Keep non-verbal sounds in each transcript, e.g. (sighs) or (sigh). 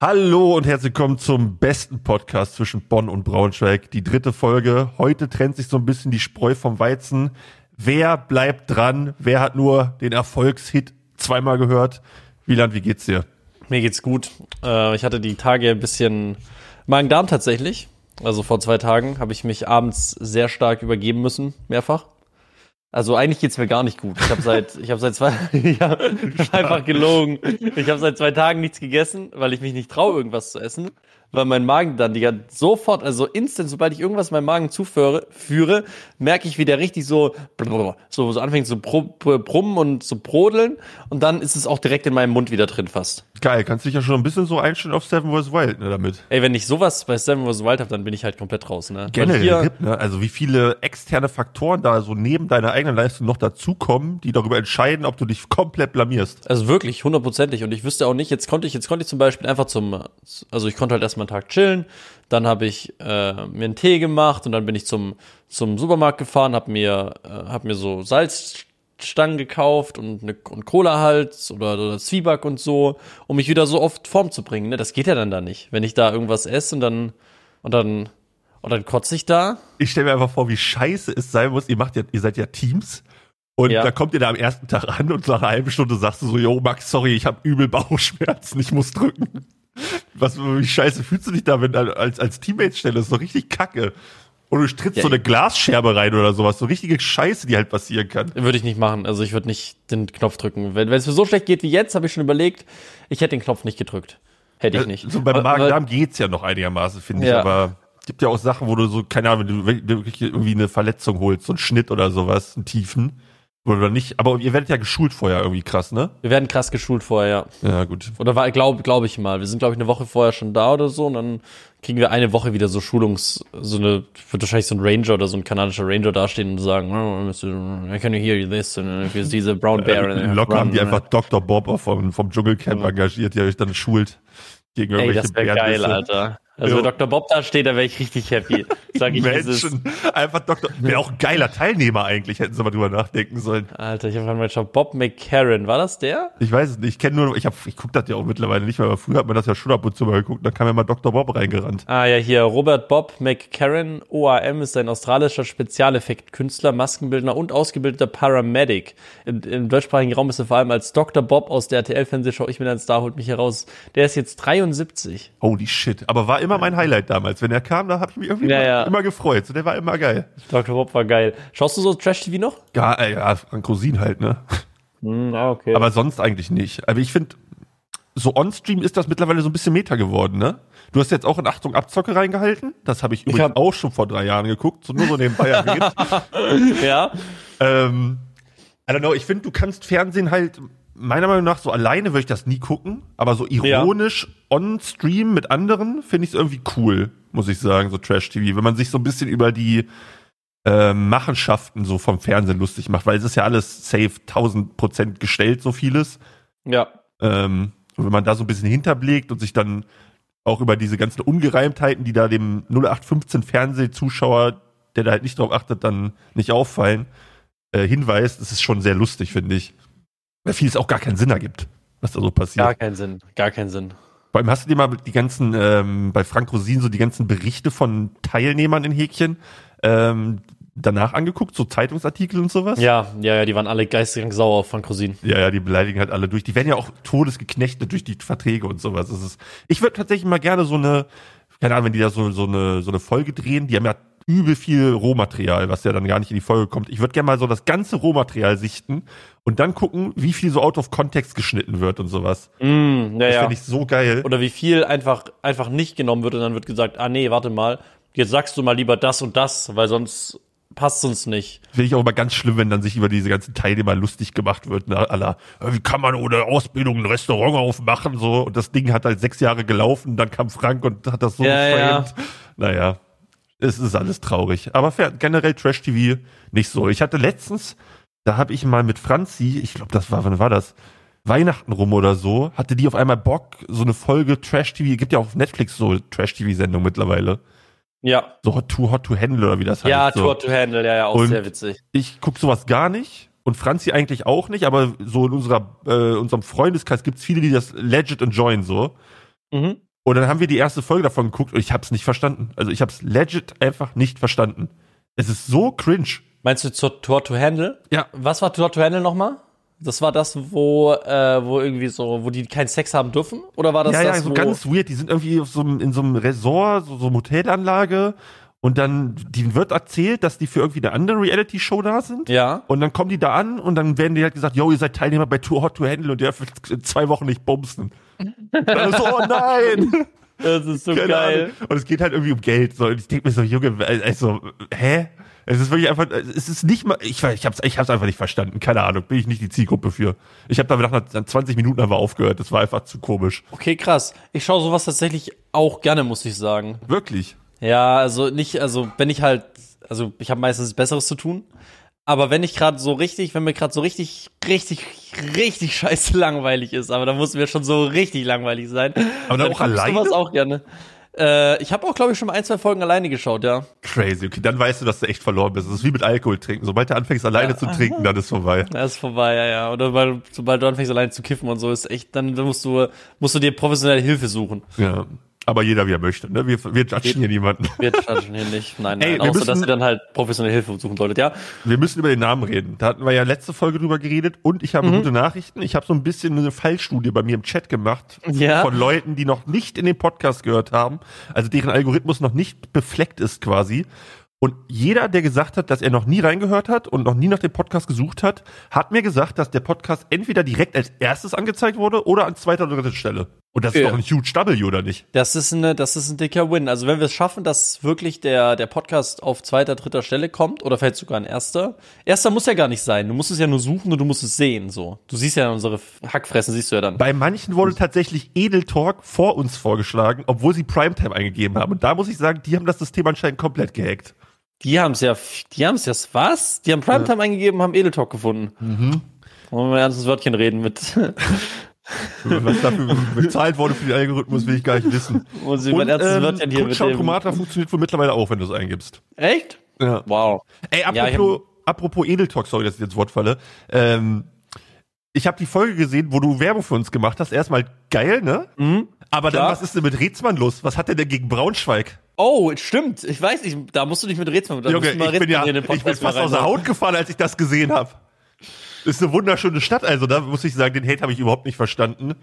Hallo und herzlich willkommen zum besten Podcast zwischen Bonn und Braunschweig. Die dritte Folge. Heute trennt sich so ein bisschen die Spreu vom Weizen. Wer bleibt dran? Wer hat nur den Erfolgshit zweimal gehört? Wieland, wie geht's dir? Mir geht's gut. Äh, ich hatte die Tage ein bisschen Magen-Darm tatsächlich. Also vor zwei Tagen habe ich mich abends sehr stark übergeben müssen, mehrfach. Also eigentlich geht's mir gar nicht gut. Ich habe seit ich habe seit zwei (laughs) ich hab einfach gelogen. Ich habe seit zwei Tagen nichts gegessen, weil ich mich nicht traue irgendwas zu essen weil mein Magen dann die sofort, also instant, sobald ich irgendwas in meinem Magen zuführe, führe, merke ich, wie der richtig so, so, so anfängt zu brummen und zu brodeln und dann ist es auch direkt in meinem Mund wieder drin fast. Geil, kannst dich ja schon ein bisschen so einstellen auf Seven vs. Wild, ne, damit. Ey, wenn ich sowas bei Seven vs. Wild habe, dann bin ich halt komplett raus, ne? Generell gibt, ne? Also wie viele externe Faktoren da so neben deiner eigenen Leistung noch dazukommen, die darüber entscheiden, ob du dich komplett blamierst. Also wirklich, hundertprozentig. Und ich wüsste auch nicht, jetzt konnte ich, jetzt konnte ich zum Beispiel einfach zum, also ich konnte halt erstmal einen Tag chillen, dann habe ich äh, mir einen Tee gemacht und dann bin ich zum, zum Supermarkt gefahren, habe mir, äh, hab mir so Salz Stangen gekauft und, eine, und Cola halt oder, oder Zwieback und so, um mich wieder so oft Form zu bringen. Ne? Das geht ja dann da nicht. Wenn ich da irgendwas esse und dann und dann und dann kotze ich da. Ich stelle mir einfach vor, wie scheiße es sein muss. Ihr macht ja, ihr seid ja Teams. Und ja. da kommt ihr da am ersten Tag an und nach einer halben Stunde sagst du so, yo Max, sorry, ich habe übel Bauchschmerzen, ich muss drücken. Was, wie scheiße fühlst du dich da, wenn du als, als Teammate stellst? Das ist so richtig kacke. Oder du trittst ja, so eine Glasscherbe rein oder sowas. So richtige Scheiße, die halt passieren kann. Würde ich nicht machen. Also ich würde nicht den Knopf drücken. Wenn, es mir so schlecht geht wie jetzt, habe ich schon überlegt, ich hätte den Knopf nicht gedrückt. Hätte ich nicht. So beim Magen-Darm geht's ja noch einigermaßen, finde ich. Ja. Aber gibt ja auch Sachen, wo du so, keine Ahnung, wenn du wirklich irgendwie eine Verletzung holst, so einen Schnitt oder sowas, einen tiefen. Oder nicht, aber ihr werdet ja geschult vorher irgendwie krass, ne? Wir werden krass geschult vorher, ja. Ja, gut. Oder war, glaube glaub ich mal. Wir sind, glaube ich, eine Woche vorher schon da oder so und dann kriegen wir eine Woche wieder so Schulungs, so eine, wird wahrscheinlich so ein Ranger oder so ein kanadischer Ranger dastehen und sagen, oh, I can hear you this and you see the brown bear. Äh, locker haben die einfach Dr. Bob vom, vom Dschungelcamp engagiert, der euch dann schult gegen irgendwelche Ey, das wäre geil, Alter. Also wenn Dr. Bob da steht, da wäre ich richtig happy. Sag ich Menschen. Einfach Dr. Wäre auch ein geiler Teilnehmer eigentlich, hätten sie mal drüber nachdenken sollen. Alter, ich habe mal schon Bob McCarran. War das der? Ich weiß es nicht. Ich kenne nur, ich, hab, ich gucke das ja auch mittlerweile nicht mehr, aber früher hat man das ja schon ab und zu mal geguckt. Da kam ja mal Dr. Bob reingerannt. Ah ja, hier Robert Bob McCarran, OAM, ist ein australischer Spezialeffektkünstler, Maskenbildner und ausgebildeter Paramedic. Im, Im, deutschsprachigen Raum ist er vor allem als Dr. Bob aus der RTL-Fernsehshow Ich bin ein Star, holt mich heraus. Der ist jetzt 73. Holy shit. Aber war immer mein Highlight damals. Wenn er kam, da habe ich mich irgendwie ja, immer, ja. immer, gefreut. So, der war immer geil. Dr. Bob war geil. Schaust du so Trash-TV noch? Ja, äh, ja, Frank Rosin halt, ne? Mm, ah, okay. Aber sonst eigentlich nicht. Aber ich finde, so on-stream ist das mittlerweile so ein bisschen Meta geworden, ne? Du hast jetzt auch in Achtung Abzocke reingehalten. Das habe ich übrigens ich hab auch schon vor drei Jahren geguckt, so nur so nebenbei erwähnt. (laughs) ja. Ähm, I don't know, ich finde, du kannst Fernsehen halt meiner Meinung nach, so alleine würde ich das nie gucken, aber so ironisch ja. on Stream mit anderen finde ich es irgendwie cool, muss ich sagen, so Trash-TV. Wenn man sich so ein bisschen über die äh, Machenschaften so vom Fernsehen lustig macht, weil es ist ja alles safe 1000 Prozent gestellt, so vieles. Ja. Ähm, und wenn man da so ein bisschen hinterblickt und sich dann auch über diese ganzen Ungereimtheiten, die da dem 0815 Fernsehzuschauer, der da halt nicht drauf achtet, dann nicht auffallen, äh, hinweist, das ist schon sehr lustig, finde ich. Weil vieles auch gar keinen Sinn ergibt, was da so passiert. Gar keinen Sinn, gar keinen Sinn. Vor allem hast du dir mal die ganzen, ähm, bei Frank Rosin so die ganzen Berichte von Teilnehmern in Häkchen ähm, danach angeguckt, so Zeitungsartikel und sowas? Ja, ja, ja, die waren alle geistig sauer auf Frank Rosin. Ja, ja, die beleidigen halt alle durch. Die werden ja auch todesgeknechtet durch die Verträge und sowas. Das ist, ich würde tatsächlich mal gerne so eine, keine Ahnung, wenn die da so, so, eine, so eine Folge drehen, die haben ja übel viel Rohmaterial, was ja dann gar nicht in die Folge kommt. Ich würde gerne mal so das ganze Rohmaterial sichten und dann gucken, wie viel so out of context geschnitten wird und sowas. Mm, ja, das finde ich so geil. Oder wie viel einfach, einfach nicht genommen wird und dann wird gesagt, ah nee, warte mal, jetzt sagst du mal lieber das und das, weil sonst passt uns nicht. Finde ich auch immer ganz schlimm, wenn dann sich über diese ganzen Teilnehmer lustig gemacht wird. Ne? Aller, wie kann man ohne Ausbildung ein Restaurant aufmachen? So und das Ding hat halt sechs Jahre gelaufen. Dann kam Frank und hat das so ja, geframed. Ja. Naja, es ist alles traurig. Aber generell Trash TV nicht so. Ich hatte letztens, da habe ich mal mit Franzi, ich glaube, das war, wann war das? Weihnachten rum oder so, hatte die auf einmal Bock, so eine Folge Trash TV, gibt ja auf Netflix so Trash TV Sendung mittlerweile. Ja. So Hot to Hot to Handle oder wie das heißt. Ja, so. Too Hot to Handle, ja, ja, auch Und sehr witzig. Ich guck sowas gar nicht und Franzi eigentlich auch nicht, aber so in unserer, äh, unserem Freundeskreis gibt's viele, die das legit enjoyen so. Mhm. Und dann haben wir die erste Folge davon geguckt und ich habe es nicht verstanden. Also ich habe es legit einfach nicht verstanden. Es ist so cringe. Meinst du zur Tour to Handle? Ja. Was war Tour to Handle nochmal? Das war das, wo, äh, wo irgendwie so, wo die keinen Sex haben dürfen? Oder war das ja, das, ja, so wo ganz weird. Die sind irgendwie so in so einem Resort, so, so einer Hotelanlage. Und dann, die wird erzählt, dass die für irgendwie eine andere Reality-Show da sind. Ja. Und dann kommen die da an und dann werden die halt gesagt, yo, ihr seid Teilnehmer bei Tour Hot to Handle und ihr dürft zwei Wochen nicht bumsen. Dann ist so, oh nein! Das ist so Keine geil. Ahnung. Und es geht halt irgendwie um Geld. So. Und ich denke mir so, Junge, also, hä? Es ist wirklich einfach, es ist nicht mal, ich, ich hab's, ich hab's einfach nicht verstanden. Keine Ahnung, bin ich nicht die Zielgruppe für. Ich habe da nach 20 Minuten einfach aufgehört. Das war einfach zu komisch. Okay, krass. Ich schaue sowas tatsächlich auch gerne, muss ich sagen. Wirklich. Ja, also nicht, also wenn ich halt, also ich habe meistens Besseres zu tun. Aber wenn ich gerade so richtig, wenn mir gerade so richtig, richtig, richtig scheiße langweilig ist, aber dann muss mir schon so richtig langweilig sein. Aber dann auch guck ich alleine? Sowas auch gerne. Äh, ich habe auch, glaube ich, schon mal ein, zwei Folgen alleine geschaut, ja. Crazy. Okay, dann weißt du, dass du echt verloren bist. Das ist wie mit Alkohol trinken. Sobald du anfängst, alleine zu trinken, dann ist vorbei. Das ist vorbei, ja, ja. Oder weil, sobald du anfängst, alleine zu kiffen und so, ist echt, dann, dann musst du, musst du dir professionelle Hilfe suchen. Ja. Aber jeder, wie er möchte. Ne? Wir, wir judgen hier niemanden. (laughs) Wir judgen hier nicht. Nein, nein. Ey, außer, müssen- dass ihr dann halt professionelle Hilfe suchen solltet, ja. Wir müssen über den Namen reden. Da hatten wir ja letzte Folge drüber geredet und ich habe gute Nachrichten. Ich habe so ein bisschen eine Fallstudie bei mir im Chat gemacht Ja. von Leuten, die noch nicht in den Podcast gehört haben, also deren Algorithmus noch nicht befleckt ist quasi. Und jeder, der gesagt hat, dass er noch nie reingehört hat und noch nie nach dem Podcast gesucht hat, hat mir gesagt, dass der Podcast entweder direkt als erstes angezeigt wurde oder an zweiter oder dritter Stelle. Und das ist Ja. doch ein huge W, oder nicht? Das ist eine, das ist ein dicker Win. Also wenn wir es schaffen, dass wirklich der, der Podcast auf zweiter, dritter Stelle kommt oder vielleicht sogar ein erster. Erster muss ja gar nicht sein. Du musst es ja nur suchen und du musst es sehen, so. Du siehst ja unsere Hackfressen, siehst du ja dann. Bei manchen wurde tatsächlich Edel Talk vor uns vorgeschlagen, obwohl sie Primetime eingegeben haben. Und da muss ich sagen, die haben das System anscheinend komplett gehackt. Die haben es ja, die haben es ja, was? Die haben Primetime eingegeben, haben Edeltalk gefunden. Mhm. Wollen wir mal ein ernstes Wörtchen reden mit, (laughs) (laughs) Was dafür bezahlt wurde für den Algorithmus, will ich gar nicht wissen. mit Kutscher und dem, Tomata funktioniert wohl mittlerweile auch, wenn du es eingibst. Echt? Ja. Wow. Ey, Ja, ich apropos, apropos Edeltalk, sorry, dass ich jetzt Wort falle. Ähm, ich habe die Folge gesehen, wo du Werbung für uns gemacht hast. Erstmal geil, ne? Mhm. Aber dann, Klar. was ist denn mit Rätsmann los? Was hat der denn gegen Braunschweig? Oh, stimmt. Ich weiß nicht, da musst du nicht mit Rätseln. Da Junge, musst du mal ich bin ja, ich bin fast aus der. Haut gefallen, als ich das gesehen habe. Ist eine wunderschöne Stadt, also da muss ich sagen, den Hate habe ich überhaupt nicht verstanden.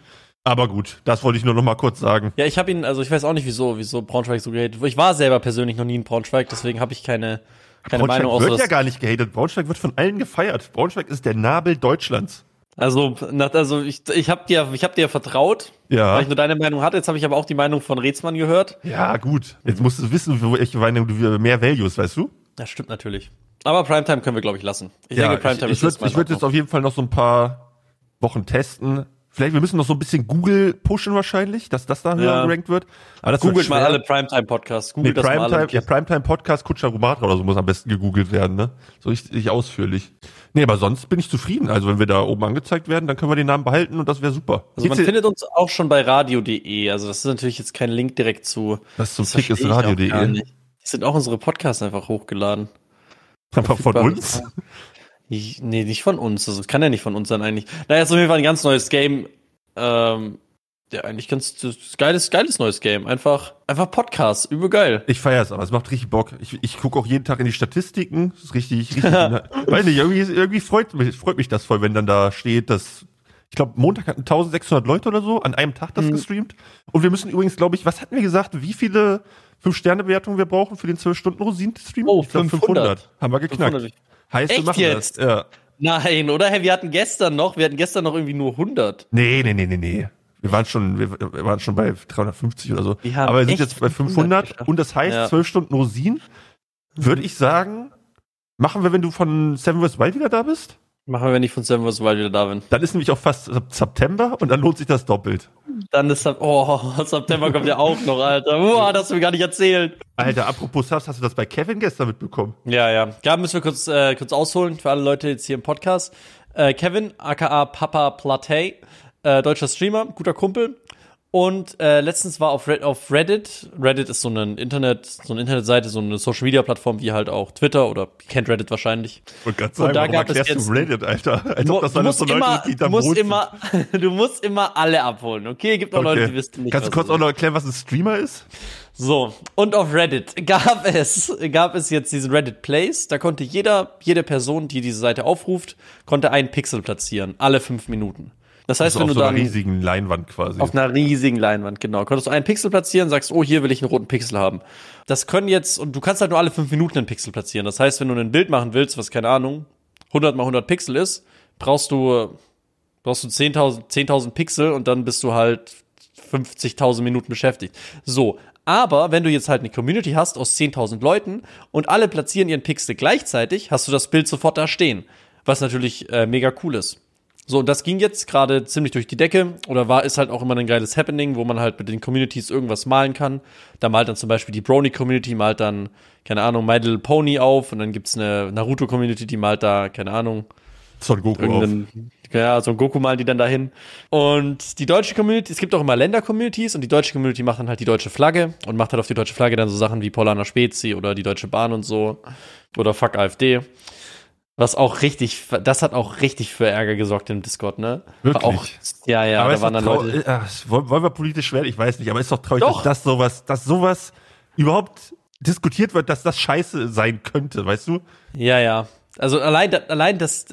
Aber gut, das wollte ich nur noch mal kurz sagen. Ja, ich habe ihn, also ich weiß auch nicht, wieso, wieso Braunschweig so gehatet wird. Ich war selber persönlich noch nie in Braunschweig, deswegen habe ich keine, keine Braunschweig Meinung außer wird ja gar nicht gehatet. Braunschweig wird von allen gefeiert. Braunschweig ist der Nabel Deutschlands. Also, also ich, ich habe dir, ich hab dir vertraut, Ja. weil ich nur deine Meinung hatte. Jetzt habe ich aber auch die Meinung von Rätsmann gehört. Ja, gut. Jetzt musst du wissen, welche Meinung du mehr Values, weißt du? Das stimmt natürlich. Aber Primetime können wir, glaube ich, lassen. Ich ja, denke, Primetime ich, ich würde mal ich würd in jetzt auf jeden Fall noch so ein paar Wochen testen. Vielleicht, wir müssen noch so ein bisschen Google pushen wahrscheinlich, dass das da höher Ja. gerankt wird. Aber das Googelt mal alle Primetime-Podcasts. Nee, Googelt das mal Primetime, alle. ja, Primetime Podcast Kutscher Rumatra oder so muss am besten gegoogelt werden, ne? So richtig ausführlich. Nee, aber sonst bin ich zufrieden. Also wenn wir da oben angezeigt werden, dann können wir den Namen behalten und das wäre super. Also man Geht's dir- findet uns auch schon bei radio.de. Also das ist natürlich jetzt kein Link direkt zu. das zum das Tick ist radio.de. Es sind auch unsere Podcasts einfach hochgeladen. Einfach von uns. Ich, nee, nicht von uns. Das kann ja nicht von uns sein eigentlich. Naja, ist auf jeden Fall ein ganz neues Game. Ähm, ja, eigentlich ganz geiles, geiles neues Game. Einfach, einfach Podcast. Übel geil. Ich feiere es, aber es macht richtig Bock. Ich, ich gucke auch jeden Tag in die Statistiken. Das ist richtig, richtig. (laughs) weiß nicht, irgendwie, irgendwie freut mich, freut mich das voll, wenn dann da steht, dass ich glaube, Montag hatten 1600 Leute oder so an einem Tag das Mhm. gestreamt. Und wir müssen übrigens, glaube ich, was hatten wir gesagt, wie viele 5-Sterne-Bewertungen wir brauchen für den 12-Stunden-Rosin-Stream? Oh, ich glaub, 500. Haben wir geknackt. 500. Heißt, wir Echt machen jetzt? das. Ja. Nein, oder? Hey, wir hatten gestern noch, wir hatten gestern noch irgendwie nur 100. Nee, nee, nee, nee, nee. Wir waren schon, wir, wir waren schon bei 350 oder so. Wir Aber wir sind jetzt bei 500 500 geschafft. und das heißt Ja. 12 Stunden Rosin. Würde ich sagen, machen wir, wenn du von Seven vs. Wild wieder da bist? Machen wir, ich von vs. Wild wieder da bin. Dann ist nämlich auch fast September und dann lohnt sich das doppelt. Dann ist oh, (laughs) September kommt ja auch noch, Alter. Boah, das hast du mir gar nicht erzählt. Alter, apropos Subs, hast du das bei Kevin gestern mitbekommen? Ja, ja. Da müssen wir kurz, äh, kurz ausholen für alle Leute jetzt hier im Podcast. Äh, Kevin, aka Papa Platey, äh, deutscher Streamer, guter Kumpel. Und äh, letztens war auf, Red, auf Reddit, Reddit ist so ein Internet, so eine Internetseite, so eine Social Media Plattform wie halt auch Twitter oder kennt Reddit wahrscheinlich. Und, sagen, und da gab es jetzt Reddit, Alter. Als ob das alles so Leute immer, die da du musst immer, (laughs) du musst immer alle abholen, okay? Gibt auch okay. Leute, die wissen nicht. Kannst du kurz auch noch erklären, was ein Streamer ist? So, und auf Reddit gab (laughs) es, gab es jetzt diesen Reddit Place. Da konnte jeder, jede Person, die diese Seite aufruft, konnte einen Pixel platzieren, alle fünf Minuten. Das heißt, also wenn du so. Auf einer riesigen Leinwand quasi. Auf einer riesigen Leinwand, genau. Konntest du einen Pixel platzieren, sagst, oh, hier will ich einen roten Pixel haben. Das können jetzt, und du kannst halt nur alle fünf Minuten einen Pixel platzieren. Das heißt, wenn du ein Bild machen willst, was keine Ahnung, 100 mal 100 Pixel ist, brauchst du, brauchst du 10.000 10.000 Pixel und dann bist du halt 50.000 Minuten beschäftigt. So. Aber wenn du jetzt halt eine Community hast aus 10.000 Leuten und alle platzieren ihren Pixel gleichzeitig, hast du das Bild sofort da stehen. Was natürlich äh, mega cool ist. So, und das ging jetzt gerade ziemlich durch die Decke oder war, ist halt auch immer ein geiles Happening, wo man halt mit den Communities irgendwas malen kann. Da malt dann zum Beispiel die Brony-Community, malt dann, keine Ahnung, My Little Pony auf und dann gibt's eine Naruto-Community, die malt da, keine Ahnung. Son Goku auf. Ja, so ein Goku malen die dann dahin. Und die deutsche Community, es gibt auch immer Länder-Communities und die deutsche Community macht dann halt die deutsche Flagge und macht halt auf die deutsche Flagge dann so Sachen wie Polana Spezi oder die Deutsche Bahn und so. Oder Fuck AfD. Was auch richtig, das hat auch richtig für Ärger gesorgt im Discord, ne? Wirklich? Auch, ja, ja, aber da waren dann Leute. Ach, wollen wir politisch werden? Ich weiß nicht, aber ist doch traurig, doch. dass sowas, dass sowas überhaupt diskutiert wird, dass das scheiße sein könnte, weißt du? Ja, ja. Also allein, allein das,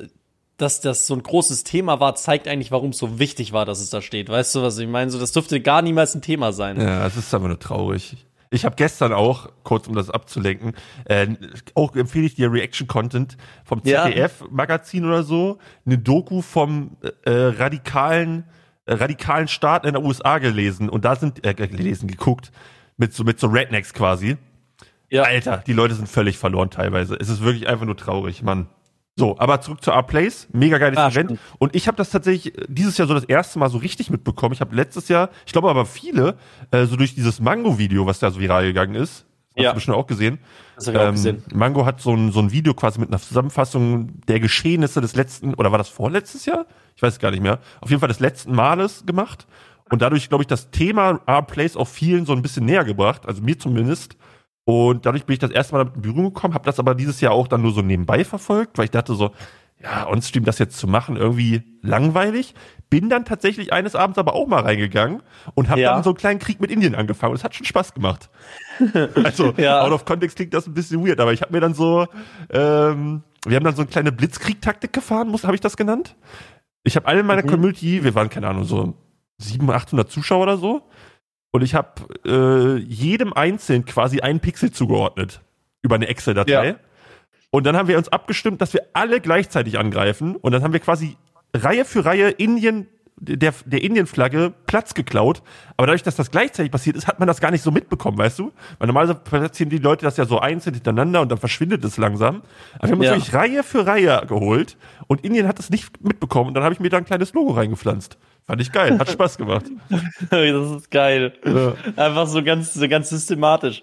dass das so ein großes Thema war, zeigt eigentlich, warum es so wichtig war, dass es da steht. Weißt du, was ich meine? So, das dürfte gar niemals ein Thema sein. Ja, das ist aber nur traurig. Ich habe gestern auch, kurz um das abzulenken, äh, auch empfehle ich dir Reaction-Content vom ZDF-Magazin oder so, eine Doku vom äh, radikalen, äh, radikalen Staat in den USA gelesen und da sind, äh, gelesen, geguckt, mit so, mit so Rednecks quasi. Ja. Alter, die Leute sind völlig verloren teilweise. Es ist wirklich einfach nur traurig, Mann. So, aber zurück zu R-Plays. Mega geiles ah, Event. Stimmt. Und ich habe das tatsächlich dieses Jahr so das erste Mal so richtig mitbekommen. Ich habe letztes Jahr, ich glaube aber viele, äh, so durch dieses Mango-Video, was da so viral gegangen ist. Hast ja. du bestimmt auch gesehen. Das hab ich ähm, auch gesehen. Mango hat so ein, so ein Video quasi mit einer Zusammenfassung der Geschehnisse des letzten, oder war das vorletztes Jahr? Ich weiß es gar nicht mehr. Auf jeden Fall des letzten Males gemacht. Und dadurch, glaube ich, das Thema R-Plays auch vielen so ein bisschen näher gebracht. Also mir zumindest. Und dadurch bin ich das erste Mal damit in Berührung gekommen, habe das aber dieses Jahr auch dann nur so nebenbei verfolgt, weil ich dachte so, ja, on-stream das jetzt zu machen, irgendwie langweilig. Bin dann tatsächlich eines Abends aber auch mal reingegangen und habe ja. dann so einen kleinen Krieg mit Indien angefangen. Und es hat schon Spaß gemacht. (laughs) also, ja. out of context klingt das ein bisschen weird, aber ich habe mir dann so, ähm, wir haben dann so eine kleine Blitzkrieg-Taktik gefahren, muss, habe ich das genannt? Ich habe alle in meiner mhm. Community, wir waren, keine Ahnung, so 700, 800 Zuschauer oder so. Und ich habe äh, jedem einzeln quasi einen Pixel zugeordnet über eine Excel-Datei. Ja. Und dann haben wir uns abgestimmt, dass wir alle gleichzeitig angreifen. Und dann haben wir quasi Reihe für Reihe Indien der, der Indien-Flagge Platz geklaut. Aber dadurch, dass das gleichzeitig passiert ist, hat man das gar nicht so mitbekommen, weißt du? Weil normalerweise platzieren die Leute das ja so einzeln hintereinander und dann verschwindet es langsam. Aber wir haben uns ja. wirklich Reihe für Reihe geholt und Indien hat es nicht mitbekommen. Und dann habe ich mir da ein kleines Logo reingepflanzt. Fand ich geil, hat Spaß gemacht. (laughs) das ist geil. Ja. Einfach so ganz, so ganz systematisch.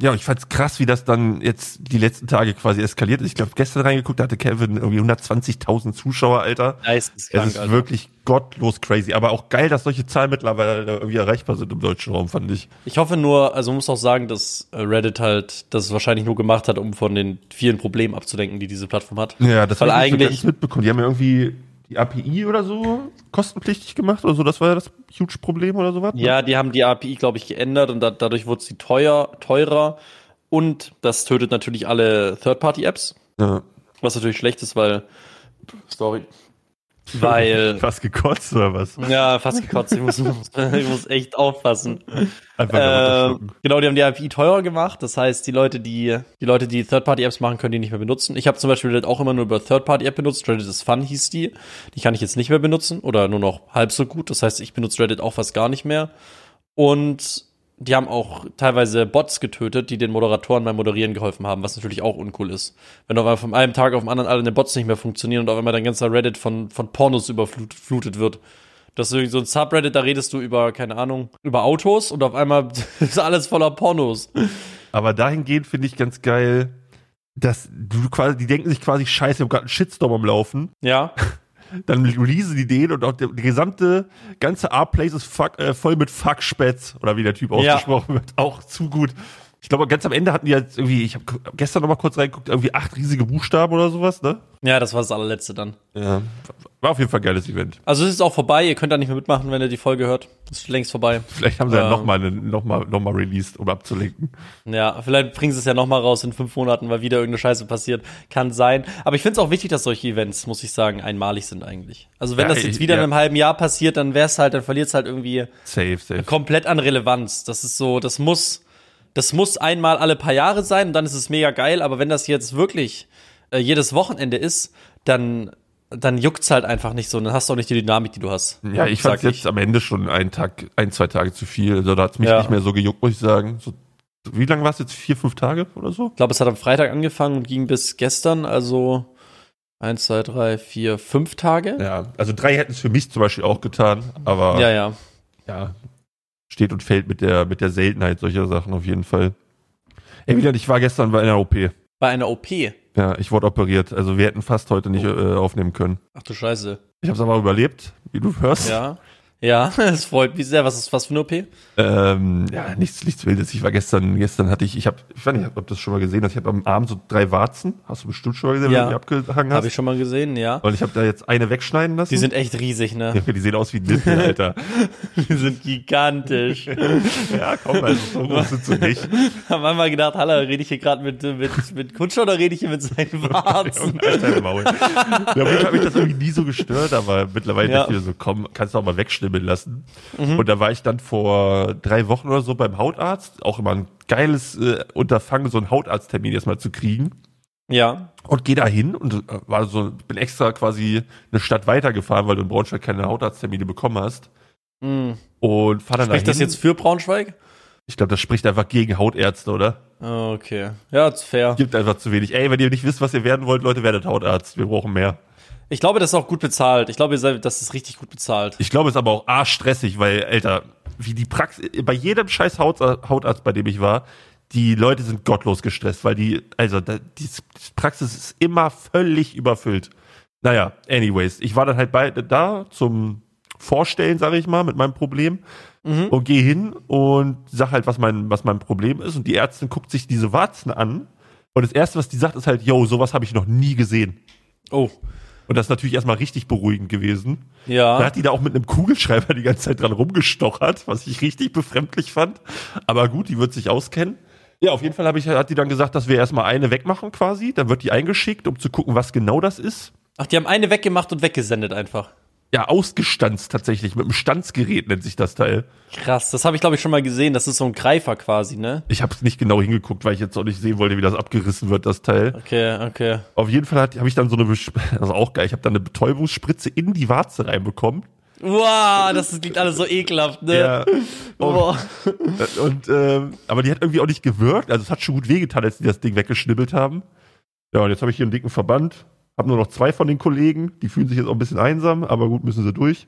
Ja, ich fand's krass, wie das dann jetzt die letzten Tage quasi eskaliert ist. Ich glaube, gestern reingeguckt, da hatte Kevin irgendwie 120.000 Zuschauer, Alter. Nice, ist krank, es ist Alter. wirklich gottlos crazy. Aber auch geil, dass solche Zahlen mittlerweile irgendwie erreichbar sind im deutschen Raum, fand ich. Ich hoffe nur, also muss auch sagen, dass äh, Reddit halt das wahrscheinlich nur gemacht hat, um von den vielen Problemen abzudenken, die diese Plattform hat. Ja, das habe ich eigentlich so mitbekommen. Die haben ja irgendwie die API oder so kostenpflichtig gemacht oder so. Das war ja das huge Problem oder sowas. Ne? Ja, die haben die API, glaube ich, geändert und da, dadurch wurde sie teuer, teurer. Und das tötet natürlich alle Third-Party-Apps. Ja. Was natürlich schlecht ist, weil, sorry, weil. (laughs) Fast gekotzt oder was? Ja, fast gekotzt. Ich muss, (laughs) ich muss echt aufpassen. Einfach äh, genau, die haben die API teurer gemacht. Das heißt, die Leute, die die Leute, die Third-Party-Apps machen, können die nicht mehr benutzen. Ich habe zum Beispiel Reddit auch immer nur über Third-Party-App benutzt. Reddit is Fun hieß die. Die kann ich jetzt nicht mehr benutzen oder nur noch halb so gut. Das heißt, ich benutze Reddit auch fast gar nicht mehr. Und die haben auch teilweise Bots getötet, die den Moderatoren beim Moderieren geholfen haben, was natürlich auch uncool ist. Wenn auf einmal von einem Tag auf den anderen alle die Bots nicht mehr funktionieren und auf einmal dein ganzer Reddit von, von Pornos überflutet wird. Das ist so ein Subreddit, da redest du über, keine Ahnung, über Autos und auf einmal (laughs) ist alles voller Pornos. Aber dahingehend finde ich ganz geil, dass du quasi, die denken sich quasi, scheiße, ich habe gerade einen Shitstorm am Laufen. Ja. (laughs) dann releasen die den und auch der, die gesamte ganze A-Place ist fuck, äh, voll mit Fuckspätz oder wie der Typ Ja. ausgesprochen wird. Auch zu gut. Ich glaube, ganz am Ende hatten die jetzt irgendwie, ich habe gestern noch mal kurz reingeguckt, irgendwie acht riesige Buchstaben oder sowas, ne? Ja, das war das allerletzte dann. Ja. War auf jeden Fall ein geiles Event. Also es ist auch vorbei, ihr könnt da nicht mehr mitmachen, wenn ihr die Folge hört. Ist längst vorbei. Vielleicht haben sie ja Ähm. noch mal, eine- noch mal, noch mal released, um abzulenken. Ja, vielleicht bringen sie es ja nochmal raus in fünf Monaten, weil wieder irgendeine Scheiße passiert. Kann sein. Aber ich finde es auch wichtig, dass solche Events, muss ich sagen, einmalig sind eigentlich. Also wenn Ja, das jetzt wieder ja. in einem halben Jahr passiert, dann wär's halt, dann verliert es halt irgendwie Safe, safe. komplett an Relevanz. Das ist so, das muss, das muss einmal alle paar Jahre sein und dann ist es mega geil. Aber wenn das jetzt wirklich äh, jedes Wochenende ist, dann, dann juckt's halt einfach nicht so. Dann hast du auch nicht die Dynamik, die du hast. Ja, ich fand jetzt am Ende schon einen Tag, ein, zwei Tage zu viel. Also da hat's mich Ja. nicht mehr so gejuckt, muss ich sagen. So, wie lange war es jetzt? Vier, fünf Tage oder so? Ich glaube, es hat am Freitag angefangen und ging bis gestern, also eins, zwei, drei, vier, fünf Tage. Ja, also drei hätten es für mich zum Beispiel auch getan, aber Ja, ja. ja, steht und fällt mit der, mit der Seltenheit solcher Sachen auf jeden Fall. Ey, wieder, ich war gestern bei einer OP. Bei einer OP. Ja, ich wurde operiert. Also wir hätten fast heute nicht äh, aufnehmen können. Ach du Scheiße. Ich habe es aber überlebt, wie du hörst. Ja. Ja, (laughs) es freut mich sehr. Was ist was für eine OP? Ähm, ja, nichts, nichts Wildes. Ich war gestern, gestern hatte ich, ich habe, ich weiß nicht, ob du das schon mal gesehen hast. Ich habe am Arm so drei Warzen. Hast du bestimmt schon mal gesehen, Ja. wenn du die abgehangen hast? Habe ich schon mal gesehen, ja. Und ich habe da jetzt eine wegschneiden lassen. Die sind echt riesig, ne? ja, die sehen aus wie Nippel, Alter. (laughs) Die sind gigantisch. (laughs) ja, komm, also so groß sind sie nicht. Haben wir mal gedacht, hallo, rede ich hier gerade mit, mit, mit Kutscher oder rede ich hier mit seinen Warzen? Alter, Maul. Ja, Fall hat mich das irgendwie nie so gestört, aber mittlerweile Ja. dachte ich mir so, komm, kannst du auch mal wegschnibbeln lassen. Und da war ich dann vor drei Wochen oder so beim Hautarzt, auch immer ein geiles äh, Unterfangen, so einen Hautarzttermin erstmal zu kriegen. Ja. Und gehe da hin und äh, war so, bin extra quasi eine Stadt weitergefahren, weil du in Braunschweig keine Hautarzttermine bekommen hast. Hm. Und fahr dann Spricht das dahin. jetzt für Braunschweig? Ich glaube, das spricht einfach gegen Hautärzte, oder? Okay. Ja, ist fair. Gibt einfach zu wenig. Ey, wenn ihr nicht wisst, was ihr werden wollt, Leute, werdet Hautarzt. Wir brauchen mehr. Ich glaube, das ist auch gut bezahlt. Ich glaube, das ist richtig gut bezahlt. Ich glaube, es ist aber auch arschstressig, weil, Alter, wie die Praxis, bei jedem scheiß Haut, Hautarzt, bei dem ich war, die Leute sind gottlos gestresst, weil die, also, die Praxis ist immer völlig überfüllt. Naja, anyways, ich war dann halt bei, da zum Vorstellen, sage ich mal, mit meinem Problem und gehe hin und sag halt, was mein, was mein Problem ist und die Ärztin guckt sich diese Warzen an und das erste, was die sagt, ist halt, yo, sowas habe ich noch nie gesehen. Oh. Und das ist natürlich erstmal richtig beruhigend gewesen. Da Ja. hat die da auch mit einem Kugelschreiber die ganze Zeit dran rumgestochert, was ich richtig befremdlich fand. Aber gut, die wird sich auskennen. Ja, auf jeden Fall habe ich, hat die dann gesagt, dass wir erstmal eine wegmachen quasi. Dann wird die eingeschickt, um zu gucken, was genau das ist. Ach, die haben eine weggemacht und weggesendet einfach. Ja, ausgestanzt tatsächlich. Mit einem Stanzgerät nennt sich das Teil. Krass, das habe ich glaube ich schon mal gesehen. Das ist so ein Greifer quasi, ne? Ich habe nicht genau hingeguckt, weil ich jetzt auch nicht sehen wollte, wie das abgerissen wird, das Teil. Okay, okay. Auf jeden Fall habe ich dann so eine, Besch- (laughs) also auch geil, ich habe dann eine Betäubungsspritze in die Warze reinbekommen. Wow, das klingt alles so ekelhaft, ne? Ja. (laughs) Boah. Und, ähm, aber die hat irgendwie auch nicht gewirkt. Also es hat schon gut wehgetan, als die das Ding weggeschnibbelt haben. Ja, und jetzt habe ich hier einen dicken Verband. Habe nur noch zwei von den Kollegen. Die fühlen sich jetzt auch ein bisschen einsam, aber gut, müssen sie durch.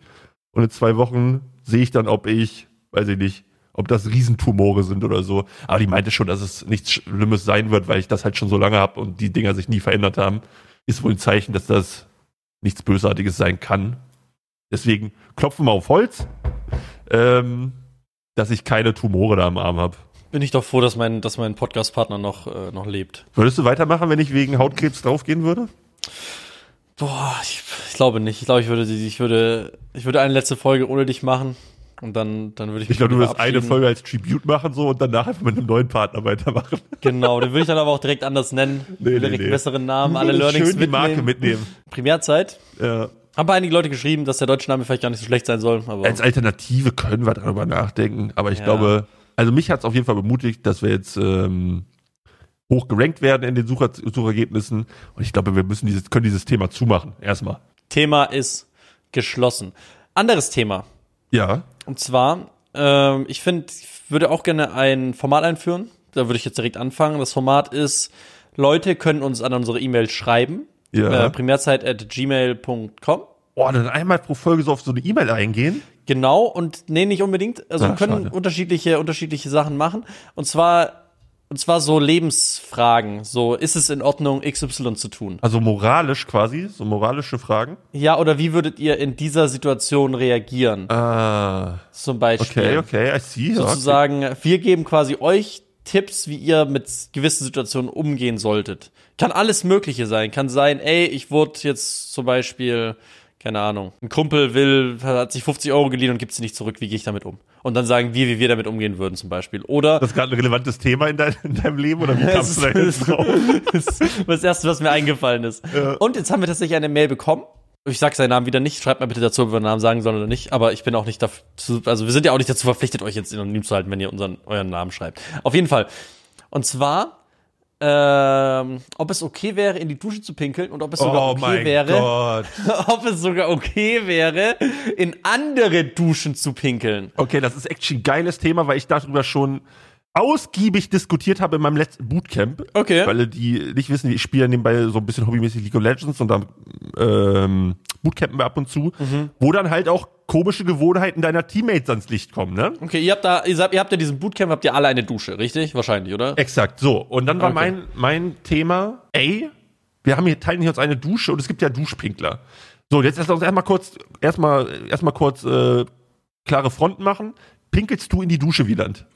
Und in zwei Wochen sehe ich dann, ob ich, weiß ich nicht, ob das Riesentumore sind oder so. Aber die meinte schon, dass es nichts Schlimmes sein wird, weil ich das halt schon so lange habe und die Dinger sich nie verändert haben. Ist wohl ein Zeichen, dass das nichts Bösartiges sein kann. Deswegen klopfen wir auf Holz, ähm, dass ich keine Tumore da am Arm habe. Bin ich doch froh, dass mein, dass mein Podcast-Partner noch, äh, noch lebt. Würdest du weitermachen, wenn ich wegen Hautkrebs draufgehen würde? Boah, ich, ich glaube nicht. Ich glaube, ich würde, ich würde, ich würde eine letzte Folge ohne dich machen. Und dann, dann würde ich Ich glaube, du würdest eine. Folge als Tribute machen so und danach einfach mit einem neuen Partner weitermachen. (laughs) Genau, den würde ich dann aber auch direkt anders nennen. Nee, nee, direkt nee. einen besseren Namen, alle Learnings schön die Marke mitnehmen. mitnehmen. Primärzeit. Ja. Haben einige Leute geschrieben, dass der deutsche Name vielleicht gar nicht so schlecht sein soll. Als Alternative können wir darüber nachdenken, aber ich Ja. glaube, also mich hat es auf jeden Fall bemutigt, dass wir jetzt ähm, hoch gerankt werden in den Sucher Suchergebnissen und ich glaube, wir müssen dieses, können dieses Thema zumachen. Erstmal. Thema ist geschlossen. Anderes Thema. Ja. Und zwar, ähm, ich finde, ich würde auch gerne ein Format einführen. Da würde ich jetzt direkt anfangen. Das Format ist, Leute können uns an unsere E-Mail schreiben. Ja. Äh, primärzeit at gmail.com. Oh, dann einmal pro Folge so auf so eine E-Mail eingehen. Genau, und nee, nicht unbedingt. Also wir können schade. unterschiedliche, unterschiedliche Sachen machen. Und zwar Und zwar so Lebensfragen. So, ist es in Ordnung, XY zu tun? Also moralisch quasi, so moralische Fragen. Ja, oder wie würdet ihr in dieser Situation reagieren? Ah, Zum Beispiel. okay, okay, I see. Sozusagen, wir geben quasi euch Tipps, wie ihr mit gewissen Situationen umgehen solltet. Kann alles Mögliche sein. Kann sein, ey, ich wurde jetzt zum Beispiel, keine Ahnung, ein Kumpel will, hat sich 50 Euro geliehen und gibt sie nicht zurück. Wie gehe ich damit um? Und dann sagen wir, wie wir damit umgehen würden, zum Beispiel. Oder Das ist gerade ein relevantes Thema in, dein, in deinem Leben oder wie das kamst ist, du da jetzt drauf? (laughs) das ist das Erste, was mir eingefallen ist. Ja. Und jetzt haben wir tatsächlich eine Mail bekommen. Ich sag seinen Namen wieder nicht. Schreibt mal bitte dazu, ob wir den Namen sagen sollen oder nicht. Aber ich bin auch nicht dazu, also wir sind ja auch nicht dazu verpflichtet, euch jetzt anonym zu halten, wenn ihr unseren, euren Namen schreibt. Auf jeden Fall. Und zwar, ähm, ob es okay wäre, in die Dusche zu pinkeln und ob es sogar Oh okay wäre, (laughs) ob es sogar okay wäre, in andere Duschen zu pinkeln. Okay, das ist echt ein geiles Thema, weil ich darüber schon ausgiebig diskutiert habe in meinem letzten Bootcamp. Okay. Weil die nicht wissen, ich spiele nebenbei so ein bisschen hobbymäßig League of Legends und dann ähm, Bootcampen wir ab und zu, Mhm. wo dann halt auch komische Gewohnheiten deiner Teammates ans Licht kommen, ne? Okay, ihr habt da, ihr habt, ihr habt ja diesen Bootcamp, habt ihr alle eine Dusche, richtig? Wahrscheinlich, oder? Exakt, so. Und dann war Okay. mein, mein Thema, ey, wir haben hier, teilen hier uns eine Dusche und es gibt ja Duschpinkler. So, jetzt lass uns erstmal kurz, erstmal, erstmal kurz, äh, klare Fronten machen. Pinkelst du in die Dusche, Wieland?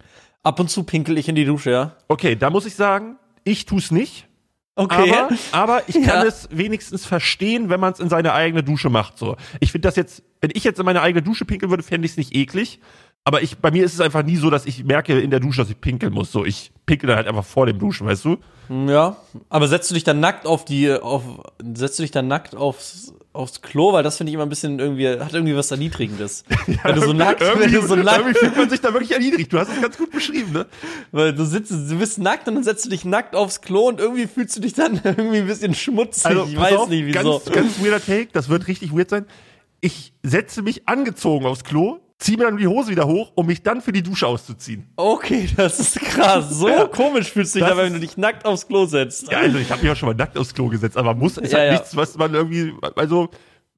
Ab und zu pinkel ich in die Dusche, ja. Okay, da muss ich sagen, ich tu's nicht. Okay. Aber, aber ich kann (laughs) Ja. es wenigstens verstehen, wenn man es in seine eigene Dusche macht. So, ich finde das jetzt, wenn ich jetzt in meine eigene Dusche pinkeln würde, fände ich es nicht eklig. Aber ich, bei mir ist es einfach nie so, dass ich merke in der Dusche, dass ich pinkeln muss. So, ich pinkel dann halt einfach vor dem Duschen, weißt du? Ja, aber setzt du dich dann nackt auf die, auf, setzt du dich dann nackt aufs, aufs Klo, weil das finde ich immer ein bisschen irgendwie, hat irgendwie was Erniedrigendes. (laughs) wenn du so nackt, wenn du so nackt, irgendwie fühlt man sich da wirklich erniedrigt. Du hast es ganz gut beschrieben, ne? weil du sitzt, du bist nackt und dann setzt du dich nackt aufs Klo und irgendwie fühlst du dich dann (laughs) irgendwie ein bisschen schmutzig. ich Also, pass weiß auf, nicht wieso. Ganz, ganz weirder Take, das wird richtig weird sein. Ich setze mich angezogen aufs Klo, ziehe mir dann die Hose wieder hoch, um mich dann für die Dusche auszuziehen. Okay, das ist krass. So Ja. komisch fühlst du dich dann, wenn du dich nackt aufs Klo setzt. Ja, also ich habe mich auch schon mal nackt aufs Klo gesetzt, aber muss ist Ja, halt ja. nichts, was man irgendwie, also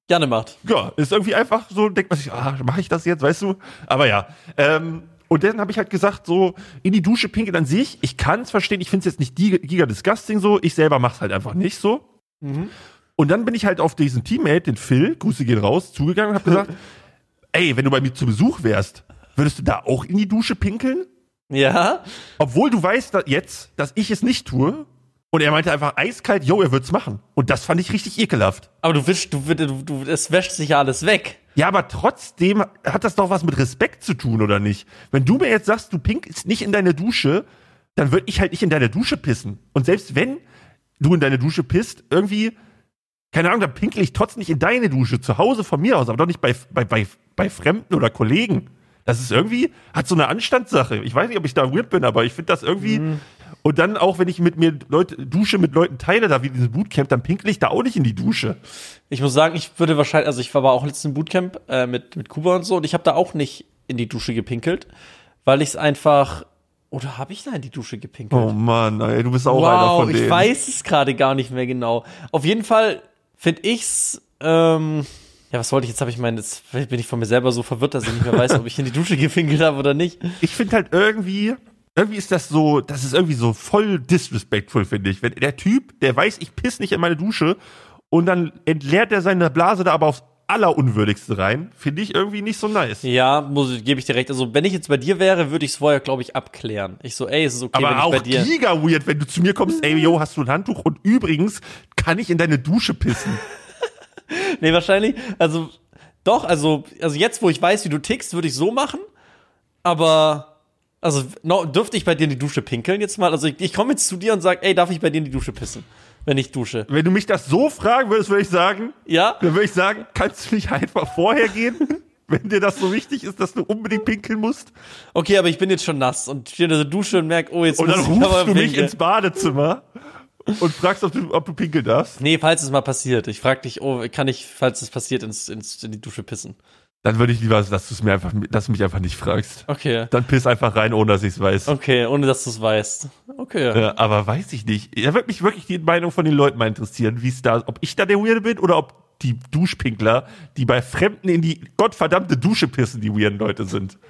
Gerne macht. ja, ist irgendwie einfach so, denkt man sich, ah, mache ich das jetzt, weißt du? Aber ja. Ähm, und dann habe ich halt gesagt, so in die Dusche pinkeln an sich, ich kann es verstehen, ich finde es jetzt nicht giga, disgusting so, ich selber mach's halt einfach nicht so. Und dann bin ich halt auf diesen Teammate, den Phil, Grüße gehen raus, zugegangen und habe gesagt, (laughs) ey, wenn du bei mir zu Besuch wärst, würdest du da auch in die Dusche pinkeln? Ja? Obwohl du weißt dass jetzt, dass ich es nicht tue. Und er meinte einfach eiskalt, yo, er wird's machen. Und das fand ich richtig ekelhaft. Aber du wischst, du, du, du, es wäscht sich ja alles weg. Ja, aber trotzdem hat das doch was mit Respekt zu tun, oder nicht? Wenn du mir jetzt sagst, du pinkelst nicht in deine Dusche, dann würde ich halt nicht in deine Dusche pissen. Und selbst wenn du in deine Dusche pisst, irgendwie, keine Ahnung, dann pinkel ich trotzdem nicht in deine Dusche, zu Hause von mir aus, aber doch nicht bei, bei, bei, bei Fremden oder Kollegen. Das ist irgendwie, hat so eine Anstandssache. Ich weiß nicht, ob ich da weird bin, aber ich finde das irgendwie. Und dann auch, wenn ich mit mir Leute, Dusche mit Leuten teile, da wie dieses Bootcamp, dann pinkel ich da auch nicht in die Dusche. Ich muss sagen, ich würde wahrscheinlich, also ich war auch letztens im Bootcamp äh, mit, mit Kuba und so und ich habe da auch nicht in die Dusche gepinkelt, weil ich es einfach. Oder habe ich da in die Dusche gepinkelt? Oh Mann, ey, du bist auch einer wow, von denen. ich weiß es gerade gar nicht mehr genau. Auf jeden Fall finde ich's. Ähm, ja, was wollte ich jetzt? Habe ich meinen, jetzt bin ich von mir selber so verwirrt, dass ich nicht mehr weiß, ob ich in die Dusche gepinkelt habe oder nicht. ich finde halt irgendwie, irgendwie ist das so, das ist irgendwie so voll disrespectful, finde ich. Wenn der Typ, der weiß, ich piss nicht in meine Dusche und dann entleert er seine Blase da aber aufs allerunwürdigste rein, finde ich irgendwie nicht so nice. Ja, muss gebe ich dir recht. Also wenn ich jetzt bei dir wäre, würde ich es vorher, glaube ich, abklären. Ich so, ey, ist es okay, wenn aber ich auch bei dir. giga weird, wenn du zu mir kommst, ey, yo, hast du ein Handtuch? Und übrigens kann ich in deine Dusche pissen. (laughs) Nee, wahrscheinlich. Also, doch, also, also jetzt, wo ich weiß, wie du tickst, würde ich so machen. Aber, also, no, dürfte ich bei dir in die Dusche pinkeln jetzt mal? Also, ich, ich komme jetzt zu dir und sag, ey, darf ich bei dir in die Dusche pissen? Wenn ich dusche. Wenn du mich das so fragen würdest, würde ich sagen, Ja? dann würde ich sagen, kannst du nicht einfach vorher gehen? (laughs) Wenn dir das so wichtig ist, dass du unbedingt pinkeln musst. Okay, aber ich bin jetzt schon nass und stehe in der Dusche und merke, oh, jetzt Und dann muss ich aber rufst du mich ins Badezimmer und fragst, ob du, ob du pinkeln darfst. Nee, falls es mal passiert. Ich frag dich, oh, kann ich, falls es passiert, ins, ins, in die Dusche pissen? Dann würde ich lieber, dass du es mir einfach, dass du mich einfach nicht fragst. Okay. Dann piss einfach rein, ohne dass ich es weiß. Okay, ohne dass du es weißt. Okay. Ja, aber weiß ich nicht. Da würde mich wirklich die Meinung von den Leuten mal interessieren, wie es da, ob ich da der Weirde bin oder ob die Duschpinkler, die bei Fremden in die gottverdammte Dusche pissen, die weirden Leute sind. (laughs)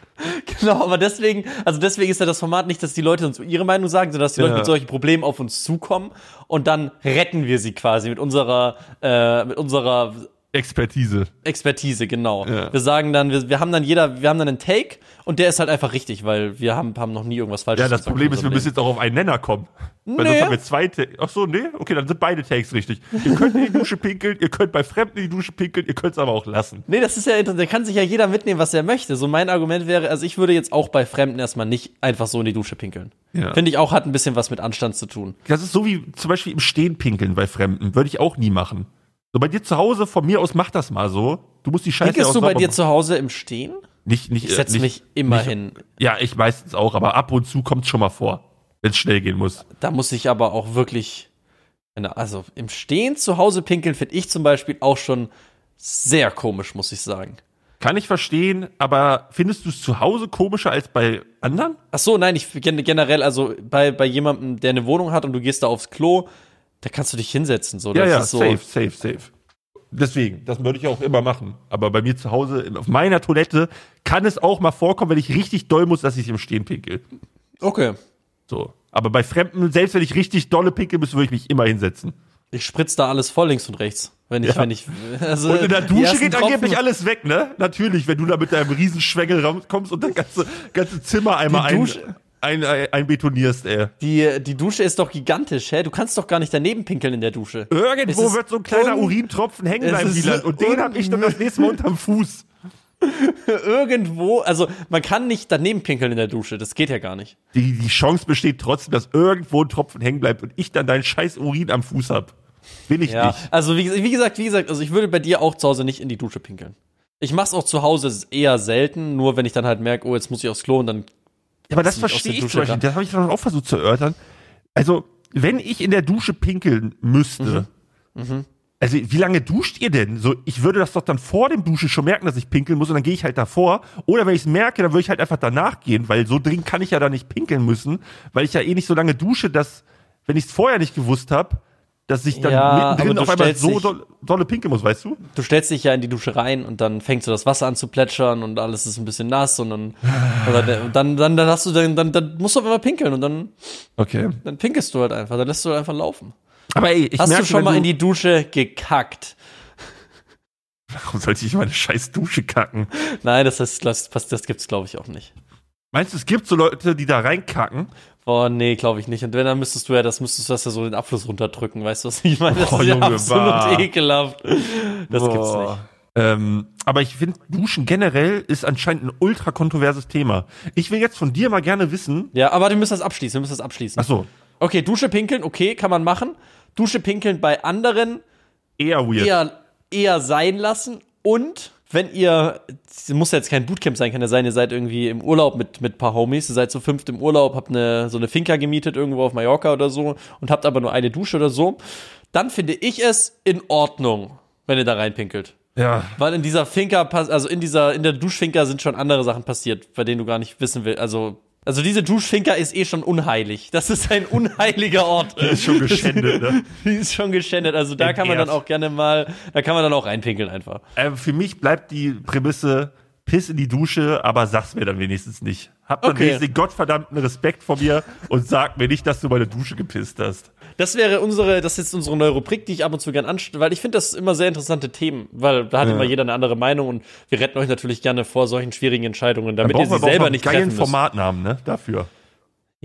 Genau, aber deswegen, also deswegen ist ja das Format nicht, dass die Leute uns ihre Meinung sagen, sondern dass die Ja. Leute mit solchen Problemen auf uns zukommen und dann retten wir sie quasi mit unserer, äh, mit unserer Expertise. Expertise, genau. Ja. Wir sagen dann, wir, wir haben dann jeder, wir haben dann einen Take und der ist halt einfach richtig, weil wir haben, haben noch nie irgendwas Falsches Ja, das Problem ist, wir müssen jetzt auch auf einen Nenner kommen. Weil Nee. sonst haben wir zwei Takes. Ach so, nee? Okay, dann sind beide Takes richtig. Ihr könnt in die Dusche pinkeln, ihr könnt bei Fremden in die Dusche pinkeln, ihr könnt es aber auch lassen. Nee, das ist ja interessant. Da kann sich ja jeder mitnehmen, was er möchte. So mein Argument wäre, also ich würde jetzt auch bei Fremden erstmal nicht einfach so in die Dusche pinkeln. Ja. Finde ich auch, hat ein bisschen was mit Anstand zu tun. Das ist so wie zum Beispiel im Stehen pinkeln bei Fremden. Würde ich auch nie machen. So bei dir zu Hause, von mir aus mach das mal so. Du musst die Scheiße auch du bei dir machen. zu Hause im Stehen? Nicht, nicht, Ich setze nicht, mich immer nicht, hin. Ja, ich meistens auch, aber ab und zu kommt schon mal vor, wenn es schnell gehen muss. Da muss ich aber auch wirklich, also im Stehen zu Hause pinkeln finde ich zum Beispiel auch schon sehr komisch, muss ich sagen. Kann ich verstehen, aber findest du es zu Hause komischer als bei anderen? Ach so, nein, ich gen- generell, also bei, bei jemandem, der eine Wohnung hat und du gehst da aufs Klo, da kannst du dich hinsetzen. So, Ja, das ja, ist so, safe, safe, safe. Deswegen, das würde ich auch immer machen. Aber bei mir zu Hause, auf meiner Toilette, kann es auch mal vorkommen, wenn ich richtig doll muss, dass ich im Stehen pinkel. Okay. So. Aber bei Fremden, selbst wenn ich richtig dolle pinkel muss, würde ich mich immer hinsetzen. Ich spritz da alles voll links und rechts. Wenn ich, Ja. wenn ich, also Und in der Dusche geht angeblich Tropfen- alles weg, ne? Natürlich, wenn du da mit deinem Riesenschwengel rauskommst und das ganze, ganze Zimmer einmal Die ein, ein, ein, einbetonierst, ey. Die, die Dusche ist doch gigantisch, hä? Du kannst doch gar nicht daneben pinkeln in der Dusche. Irgendwo wird so ein kleiner Urintropfen hängen bleiben, Wieland. Und den hab ich dann das nächste Mal unterm Fuß. (laughs) Irgendwo, also man kann nicht daneben pinkeln in der Dusche. Das geht ja gar nicht. Die, die Chance besteht trotzdem, dass irgendwo ein Tropfen hängen bleibt und ich dann deinen scheiß Urin am Fuß hab. Will ich Ja. nicht. Also wie, wie gesagt, wie gesagt, also ich würde bei dir auch zu Hause nicht in die Dusche pinkeln. Ich mach's auch zu Hause eher selten, nur wenn ich dann halt merke, oh, jetzt muss ich aufs Klo und dann aber das verstehe ich zum Beispiel. Das habe ich dann auch versucht zu erörtern. Also, wenn ich in der Dusche pinkeln müsste, Mhm. also wie lange duscht ihr denn? So, ich würde das doch dann vor dem Duschen schon merken, dass ich pinkeln muss und dann gehe ich halt davor. Oder wenn ich es merke, dann würde ich halt einfach danach gehen, weil so dringend kann ich ja da nicht pinkeln müssen, weil ich ja eh nicht so lange dusche, dass, wenn ich es vorher nicht gewusst habe, dass ich dann Ja, mittendrin auf du einmal so dolle pinkeln muss, weißt du? du stellst dich ja in die Dusche rein und dann fängt so das Wasser an zu plätschern und alles ist ein bisschen nass und dann (sighs) und dann, dann, dann hast du dann, dann, dann musst du auf einmal pinkeln und dann, Okay. dann pinkelst du halt einfach, dann lässt du halt einfach laufen. Aber ey, ich Hast merke, du schon mal in die Dusche gekackt? (laughs) Warum sollte ich in meine scheiß Dusche kacken? Nein, das ist das, das gibt's glaube ich auch nicht. Meinst du, es gibt so Leute, die da reinkacken? Boah, nee, glaube ich nicht. Und wenn, dann müsstest du ja, das müsstest du das ja so den Abfluss runterdrücken, weißt du, was ich meine? Das Boah, ist ja Junge, absolut bah. ekelhaft. Das gibt's Boah. nicht. Ähm, aber ich finde, Duschen generell ist anscheinend ein ultra kontroverses Thema. Ich will jetzt von dir mal gerne wissen. Ja, aber wir müssen das abschließen, wir müssen das abschließen. Ach so, Okay, Dusche pinkeln, okay, kann man machen. Dusche pinkeln bei anderen eher weird. eher, eher sein lassen. Und wenn ihr, muss ja jetzt kein Bootcamp sein, kann ja sein, ihr seid irgendwie im Urlaub mit, mit ein paar Homies, ihr seid zu fünft im Urlaub, habt eine, so eine Finca gemietet irgendwo auf Mallorca oder so und habt aber nur eine Dusche oder so, dann finde ich es in Ordnung, wenn ihr da reinpinkelt. Ja. Weil in dieser Finca, also in dieser, in der Duschfinca sind schon andere Sachen passiert, bei denen du gar nicht wissen willst. Also, also diese Duschfinca ist eh schon unheilig. Das ist ein unheiliger Ort. (laughs) Die ist schon geschändet, ne? (laughs) Die ist schon geschändet. Also da kann man dann Entehrt. auch gerne mal, da kann man dann auch reinpinkeln einfach. Äh, für mich bleibt die Prämisse, piss in die Dusche, aber sag's mir dann wenigstens nicht. Hab dann Okay. wenigstens den gottverdammten Respekt vor mir und sag mir nicht, dass du meine Dusche gepisst hast. Das wäre unsere, das ist jetzt unsere neue Rubrik, die ich ab und zu gern anstelle, weil ich finde das immer sehr interessante Themen, weil da hat immer jeder eine andere Meinung und wir retten euch natürlich gerne vor solchen schwierigen Entscheidungen, damit ihr sie selber nicht treffen müsst. Formatnamen, ne? Dafür.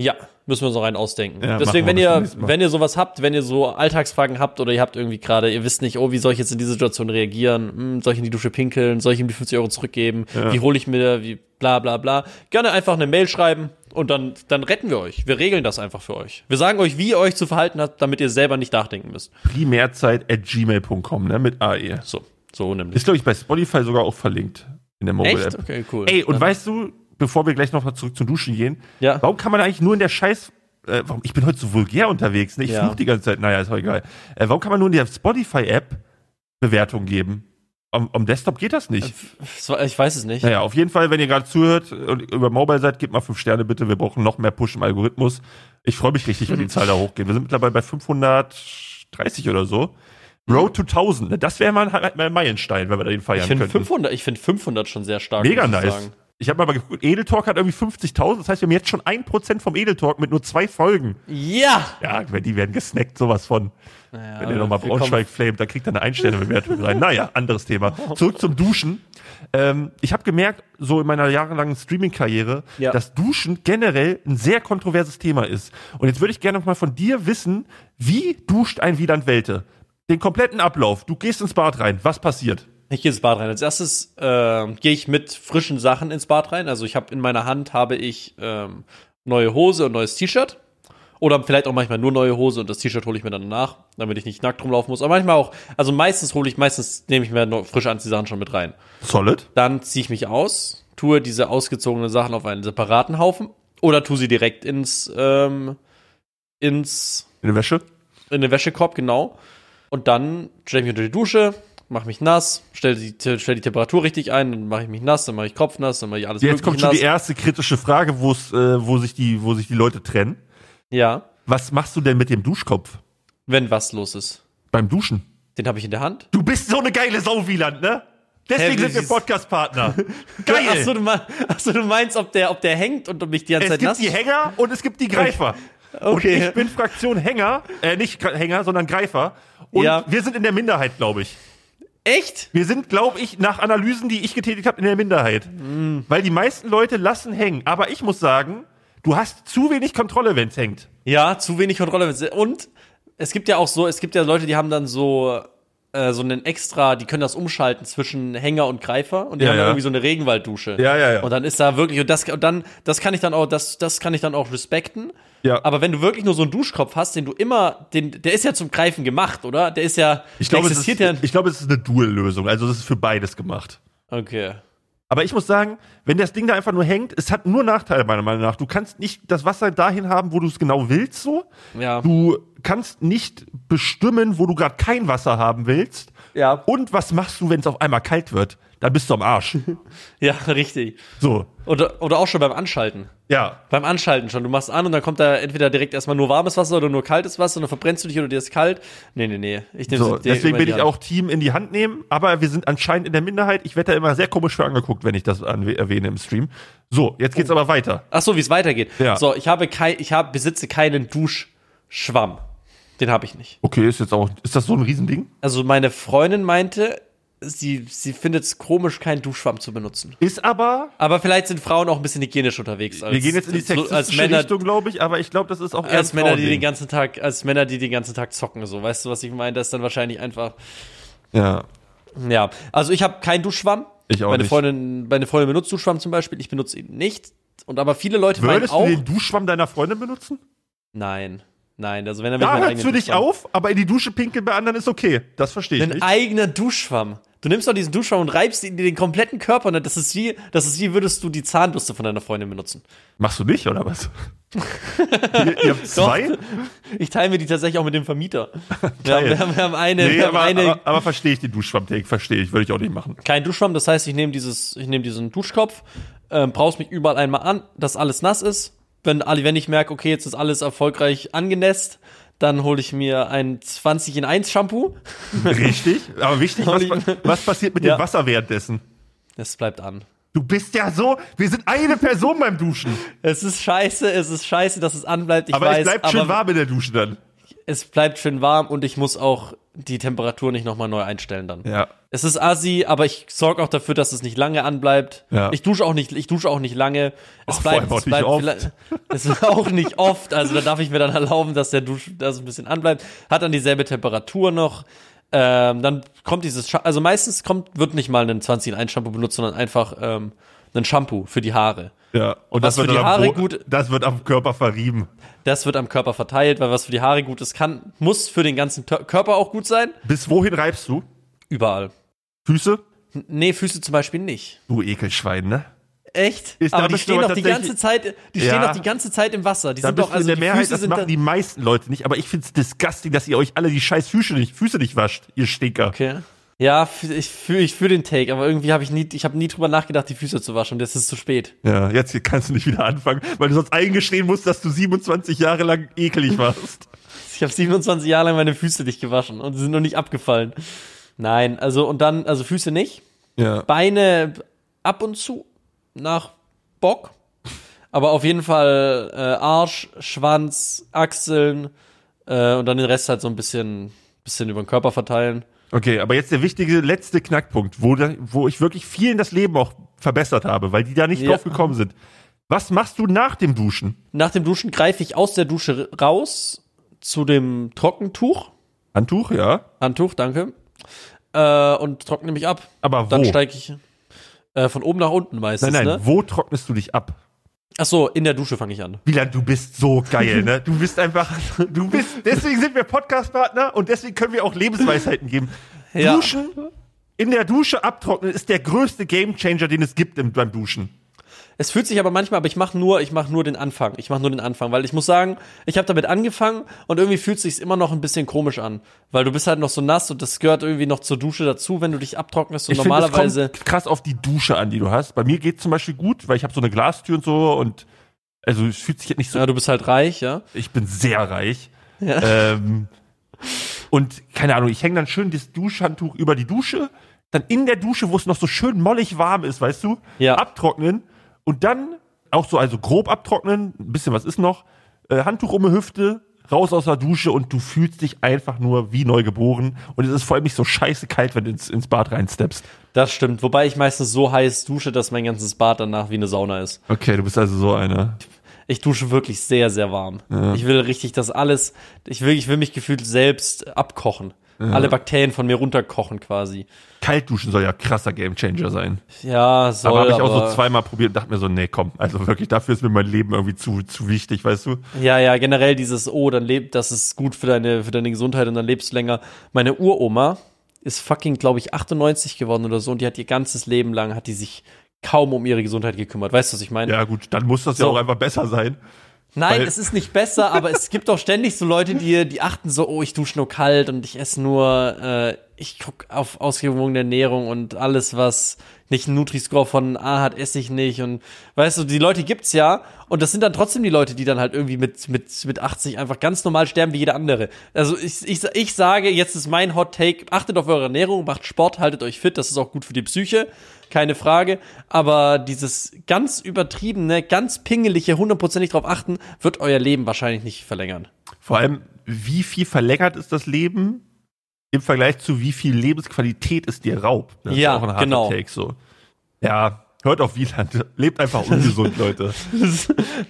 Ja, müssen wir uns noch einen ausdenken. Ja, Deswegen, wenn ihr, wenn ihr sowas habt, wenn ihr so Alltagsfragen habt oder ihr habt irgendwie gerade, ihr wisst nicht, oh, wie soll ich jetzt in diese Situation reagieren? Hm, soll ich in die Dusche pinkeln? Soll ich ihm die 50 Euro zurückgeben? Wie hole ich mir, wie bla bla bla. Gerne einfach eine Mail schreiben und dann, dann retten wir euch. Wir regeln das einfach für euch. Wir sagen euch, wie ihr euch zu verhalten habt, damit ihr selber nicht nachdenken müsst. Primärzeit at gmail.com, ne? Mit AE. So, so nämlich. Ist, glaube ich, bei Spotify sogar auch verlinkt. In der Mobile Echt? App. Okay, cool. Ey, und Dann- weißt du, bevor wir gleich noch mal zurück zum Duschen gehen, Ja. warum kann man eigentlich nur in der Scheiß, äh, warum, ich bin heute so vulgär unterwegs, ne? Ich Ja. fluch die ganze Zeit, naja, ist auch egal. Äh, warum kann man nur in der Spotify-App Bewertung geben? Am, am Desktop geht das nicht. ich weiß es nicht. Naja, auf jeden Fall, wenn ihr gerade zuhört und über Mobile seid, gebt mal fünf Sterne bitte. Wir brauchen noch mehr Push im Algorithmus. Ich freue mich richtig, wenn die (laughs) Zahl da hochgeht. Wir sind mittlerweile bei 530 oder so. Road to 1000, ne? das wäre mal ein Meilenstein, wenn wir den feiern Ich finde könnten. 500, ich finde 500 schon sehr stark. Mega nice. sagen. Ich habe mal geguckt, Edeltalk hat irgendwie 50.000, das heißt, wir haben jetzt schon 1% vom Edeltalk mit nur zwei Folgen. Ja! Ja, die werden gesnackt, sowas von. Naja, Wenn ihr nochmal Braunschweig flamet, dann kriegt er eine Einstellbewertung rein. Naja, anderes Thema. (laughs) Zurück zum Duschen. Ähm, ich habe gemerkt, so in meiner jahrelangen Streaming-Karriere, Ja. dass Duschen generell ein sehr kontroverses Thema ist. Und jetzt würde ich gerne noch mal von dir wissen, wie duscht ein Wieland Welte? Den kompletten Ablauf. Du gehst ins Bad rein. Was passiert? Ich gehe ins Bad rein. Als erstes ähm, gehe ich mit frischen Sachen ins Bad rein. Also ich habe in meiner Hand habe ich ähm, neue Hose und neues T-Shirt. Oder vielleicht auch manchmal nur neue Hose und das T-Shirt hole ich mir dann danach, damit ich nicht nackt rumlaufen muss. Aber manchmal auch, also meistens hole ich, meistens nehme ich mir noch frisch Anziehsachen schon mit rein. Solid. Dann ziehe ich mich aus, tue diese ausgezogenen Sachen auf einen separaten Haufen oder tue sie direkt ins, ähm, ins In der Wäsche? in den Wäschekorb, genau. Und dann stelle ich mich unter die Dusche, mache mich nass, stelle die, stell die Temperatur richtig ein, dann mache ich mich nass, dann mache ich Kopf nass, dann mache ich alles Jetzt kommt schon nass. die erste kritische Frage, äh, wo, sich die, wo sich die Leute trennen. ja, Was machst du denn mit dem Duschkopf wenn was los ist. beim Duschen? Den habe ich in der Hand. Du bist so eine geile Sau, Wieland, ne? Deswegen sind wir Podcast-Partner. (laughs) Geil. Achso, du, mein, achso, du meinst, ob der, ob der hängt und mich die ganze es Zeit gibt nass die Hänger und es gibt die Greifer. Und Okay. ich bin Fraktion Hänger, äh, nicht Hänger, sondern Greifer. Und Ja. wir sind in der Minderheit, glaube ich. Echt? Wir sind, glaube ich, nach Analysen, die ich getätigt habe, in der Minderheit. Mm. Weil die meisten Leute lassen hängen. Aber ich muss sagen, du hast zu wenig Kontrolle, wenn's hängt. Ja, zu wenig Kontrolle. Und es gibt ja auch so, es gibt ja Leute, die haben dann so, äh, so einen extra, die können das umschalten zwischen Hänger und Greifer und die Ja, haben dann ja. irgendwie so eine Regenwalddusche. Ja, ja, ja. Und dann ist da wirklich, und das, und dann, das kann ich dann auch, das, das kann ich dann auch respekten. Ja. Aber wenn du wirklich nur so einen Duschkopf hast, den du immer, den, der ist ja zum Greifen gemacht, oder? Der ist ja, Ich glaube, es ist, existiert ja. ich glaube, es ist eine Dual-Lösung. Also es ist für beides gemacht. Okay. Aber ich muss sagen, wenn das Ding da einfach nur hängt, es hat nur Nachteile meiner Meinung nach. Du kannst nicht das Wasser dahin haben, wo du es genau willst, so. Ja. Du kannst nicht bestimmen, wo du gerade kein Wasser haben willst. Ja. Und was machst du, wenn es auf einmal kalt wird? Dann bist du am Arsch. (laughs) Ja, richtig. So. Oder, oder auch schon beim Anschalten. Ja. Beim Anschalten schon. Du machst an und dann kommt da entweder direkt erstmal nur warmes Wasser oder nur kaltes Wasser und dann verbrennst du dich oder dir ist kalt. Nee, nee, nee. Ich nehme So, deswegen bin in ich auch Team in die Hand nehmen, aber wir sind anscheinend in der Minderheit. Ich werde da immer sehr komisch für angeguckt, wenn ich das erwähne im Stream. So, jetzt geht's aber weiter. Ach so, wie es weitergeht. Ja. So, ich habe kein, ich habe, besitze keinen Duschschwamm. Den habe ich nicht. Okay, ist jetzt auch, ist das so ein Riesending? Also meine Freundin meinte, sie, sie findet es komisch, keinen Duschschwamm zu benutzen. Ist aber, Aber vielleicht sind Frauen auch ein bisschen hygienisch unterwegs. Als, wir gehen jetzt in die sexistische Männer, Richtung, glaube ich, aber ich glaube, das ist auch eher als Männer, die den ganzen Tag, als Männer, die den ganzen Tag zocken, so. Weißt du, was ich meine? Das ist dann wahrscheinlich einfach, Ja. ja. Also ich habe keinen Duschschwamm. Ich auch meine nicht. Freundin, meine Freundin benutzt Duschschwamm zum Beispiel. Ich benutze ihn nicht. Und aber viele Leute meinen Würdest du auch. den Duschschwamm deiner Freundin benutzen? Nein. Nein, also wenn er Da meinen hört's für dich auf, aber in die Dusche pinkeln bei anderen ist okay. Das verstehe ich Ein nicht. eigener Duschschwamm. Du nimmst doch diesen Duschschwamm und reibst ihn in den kompletten Körper und das ist wie, das ist wie würdest du die Zahnbürste von deiner Freundin benutzen. Machst du nicht, oder was? (laughs) ihr, ihr habt zwei? Ich teile mir die tatsächlich auch mit dem Vermieter. (laughs) Wir haben, wir haben, wir haben eine, Nee, wir haben aber, eine aber, aber verstehe ich den Duschschwamm-Take, verstehe ich, würde ich auch nicht machen. kein Duschschwamm, das heißt, ich nehme dieses, ich nehme diesen Duschkopf, ähm, braus mich überall einmal an, dass alles nass ist. Wenn, wenn ich merke, okay, jetzt ist alles erfolgreich angenässt, dann hole ich mir ein 20 in 1 Shampoo. (laughs) Richtig, aber wichtig, was, was passiert mit Ja. dem Wasser währenddessen? Es bleibt an. Du bist ja so, wir sind eine Person beim Duschen. Es ist scheiße, es ist scheiße, dass es anbleibt. Ich aber weiß, es bleibt schön aber warm in der Dusche dann. Es bleibt schön warm und ich muss auch die Temperatur nicht nochmal neu einstellen dann. Ja. Es ist assi, aber ich sorge auch dafür, dass es nicht lange anbleibt. Ja. Ich dusche auch nicht, ich dusche auch nicht lange. Es Ach, bleibt, auch es nicht bleibt oft. es auch nicht oft. Also da darf ich mir dann erlauben, dass der Dusch, dass es ein bisschen anbleibt. Hat dann dieselbe Temperatur noch. Ähm, dann kommt dieses, Scha also meistens kommt, wird nicht mal ein 20 in 1 Shampoo benutzt, sondern einfach ähm, ein Shampoo für die Haare. Ja. Und was das wird für die Haare Bo- gut- Das wird am Körper verrieben. Das wird am Körper verteilt, weil was für die Haare gut ist, kann, muss für den ganzen Körper auch gut sein. Bis wohin reibst du? Überall. Füße? N- Nee, Füße zum Beispiel nicht. Du Ekelschwein, ne? Echt? Ist- aber die stehen doch die ganze Zeit, die Ja. stehen doch die ganze Zeit im Wasser. Die Da sind doch, also in der die Mehrheit, Füße das machen die meisten Leute nicht, aber ich find's disgusting, dass ihr euch alle die scheiß Füße nicht, Füße nicht wascht, ihr Stinker. Okay. Ja, ich fühle ich fühl den Take, aber irgendwie habe ich nie, ich habe nie drüber nachgedacht, die Füße zu waschen und jetzt ist zu spät. Ja, jetzt kannst du nicht wieder anfangen, weil du sonst eingestehen musst, dass du 27 Jahre lang ekelig warst. (laughs) Ich habe 27 Jahre lang meine Füße nicht gewaschen und sie sind noch nicht abgefallen. Nein, also und dann, also Füße nicht. Ja. Beine ab und zu nach Bock. Aber auf jeden Fall äh, Arsch, Schwanz, Achseln äh, und dann den Rest halt so ein bisschen, bisschen über den Körper verteilen. Okay, aber jetzt der wichtige letzte Knackpunkt, wo, da, wo ich wirklich vielen das Leben auch verbessert habe, weil die da nicht Ja. drauf gekommen sind. Was machst du nach dem Duschen? Nach dem Duschen greife ich aus der Dusche raus zu dem Trockentuch. Handtuch, ja. Handtuch, danke. Äh, und trockne mich ab. Aber wo? Dann steige ich äh, von oben nach unten meistens, nein, nein, ne? wo trocknest du dich ab? Ach so, in der Dusche fange ich an. Wieland, du bist so geil, ne? Du bist einfach, (laughs) du bist, deswegen sind wir Podcast-Partner und deswegen können wir auch Lebensweisheiten geben. Ja. Duschen, in der Dusche abtrocknen ist der größte Gamechanger, den es gibt im, beim Duschen. Es fühlt sich aber manchmal, aber ich mache nur, ich mache nur den Anfang. Ich mache nur den Anfang, weil ich muss sagen, ich habe damit angefangen und irgendwie fühlt sich's immer noch ein bisschen komisch an, weil du bist halt noch so nass und das gehört irgendwie noch zur Dusche dazu, wenn du dich abtrocknest und Ich normalerweise kommt krass auf die Dusche an, die du hast. Bei mir geht zum Beispiel gut, weil ich habe so eine Glastür und so und also es fühlt sich jetzt nicht so. ja, du bist halt reich, ja. Ich bin sehr reich. Ja. Ähm, und keine Ahnung, ich hänge dann schön das Duschhandtuch über die Dusche, dann in der Dusche, wo es noch so schön mollig warm ist, weißt du, Ja. abtrocknen und dann auch so, also grob abtrocknen, ein bisschen was ist noch, äh, Handtuch um die Hüfte, raus aus der Dusche und du fühlst dich einfach nur wie neu geboren und es ist vor allem nicht so scheiße kalt, wenn du ins, ins Bad reinsteppst. Das stimmt, wobei ich meistens so heiß dusche, dass mein ganzes Bad danach wie eine Sauna ist. Okay, du bist also so einer. Ich dusche wirklich sehr, sehr warm. Ich will richtig das alles, ich will, ich will mich gefühlt selbst abkochen. Alle Bakterien von mir runterkochen quasi. Kaltduschen soll ja krasser Gamechanger sein. Ja, soll, aber habe ich auch so zweimal probiert und dachte mir so, nee, komm, also wirklich, dafür ist mir mein Leben irgendwie zu, zu wichtig, weißt du? Ja, ja, generell dieses, oh, dann lebt, das ist gut für deine, für deine Gesundheit und dann lebst du länger. Meine Uroma ist fucking, glaube ich, 98 geworden oder so und die hat ihr ganzes Leben lang, hat die sich kaum um ihre Gesundheit gekümmert. Weißt du, was ich meine? Ja gut, dann muss das ja So. auch einfach besser sein. Nein, weil- es ist nicht besser, aber es gibt auch ständig so Leute, die, die achten so, oh, ich dusche nur kalt und ich esse nur, äh, ich guck auf ausgewogene Ernährung und alles, was nicht einen Nutri-Score von A hat, esse ich nicht und weißt du, die Leute gibt's ja und das sind dann trotzdem die Leute, die dann halt irgendwie mit, mit, mit 80 einfach ganz normal sterben wie jeder andere. Also ich, ich, ich sage, jetzt ist mein Hot Take, achtet auf eure Ernährung, macht Sport, haltet euch fit, das ist auch gut für die Psyche, keine Frage, aber dieses ganz übertriebene, ganz pingelige, hundertprozentig drauf achten, wird euer Leben wahrscheinlich nicht verlängern. Vor allem, wie viel verlängert ist das Leben im Vergleich zu wie viel Lebensqualität es dir raubt? Das Ja, genau. Take so. Ja, hört auf Wieland. Lebt einfach (laughs) ungesund, Leute.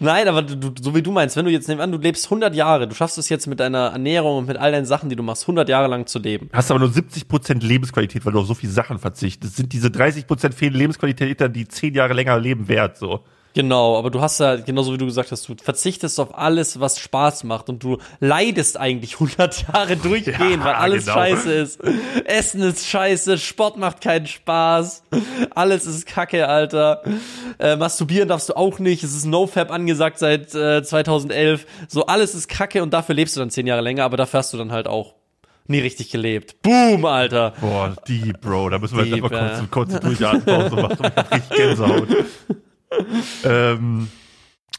Nein, aber du, du, so wie du meinst, wenn du jetzt nehmen an, du lebst 100 Jahre, du schaffst es jetzt mit deiner Ernährung und mit all deinen Sachen, die du machst, 100 Jahre lang zu leben. Hast aber nur 70% Lebensqualität, weil du auf so viele Sachen verzichtest. Sind diese 30% fehlende Lebensqualität dann die 10 Jahre länger leben wert, so. Genau, aber du hast ja, genauso wie du gesagt hast, du verzichtest auf alles, was Spaß macht und du leidest eigentlich (laughs) 100 Jahre durchgehend, Ja, weil alles genau. scheiße ist. Essen ist scheiße, Sport macht keinen Spaß, alles ist kacke, Alter. Äh, masturbieren darfst du auch nicht, es ist NoFap angesagt seit äh, 2011. So, alles ist kacke und dafür lebst du dann 10 Jahre länger, aber dafür hast du dann halt auch nie richtig gelebt. Boom, Alter. Boah, deep, Bro. Da müssen wir jetzt Deep, einfach kurz, ja. eine Durchatempause machen. Ich hab richtig Gänsehaut. (laughs) (laughs) ähm,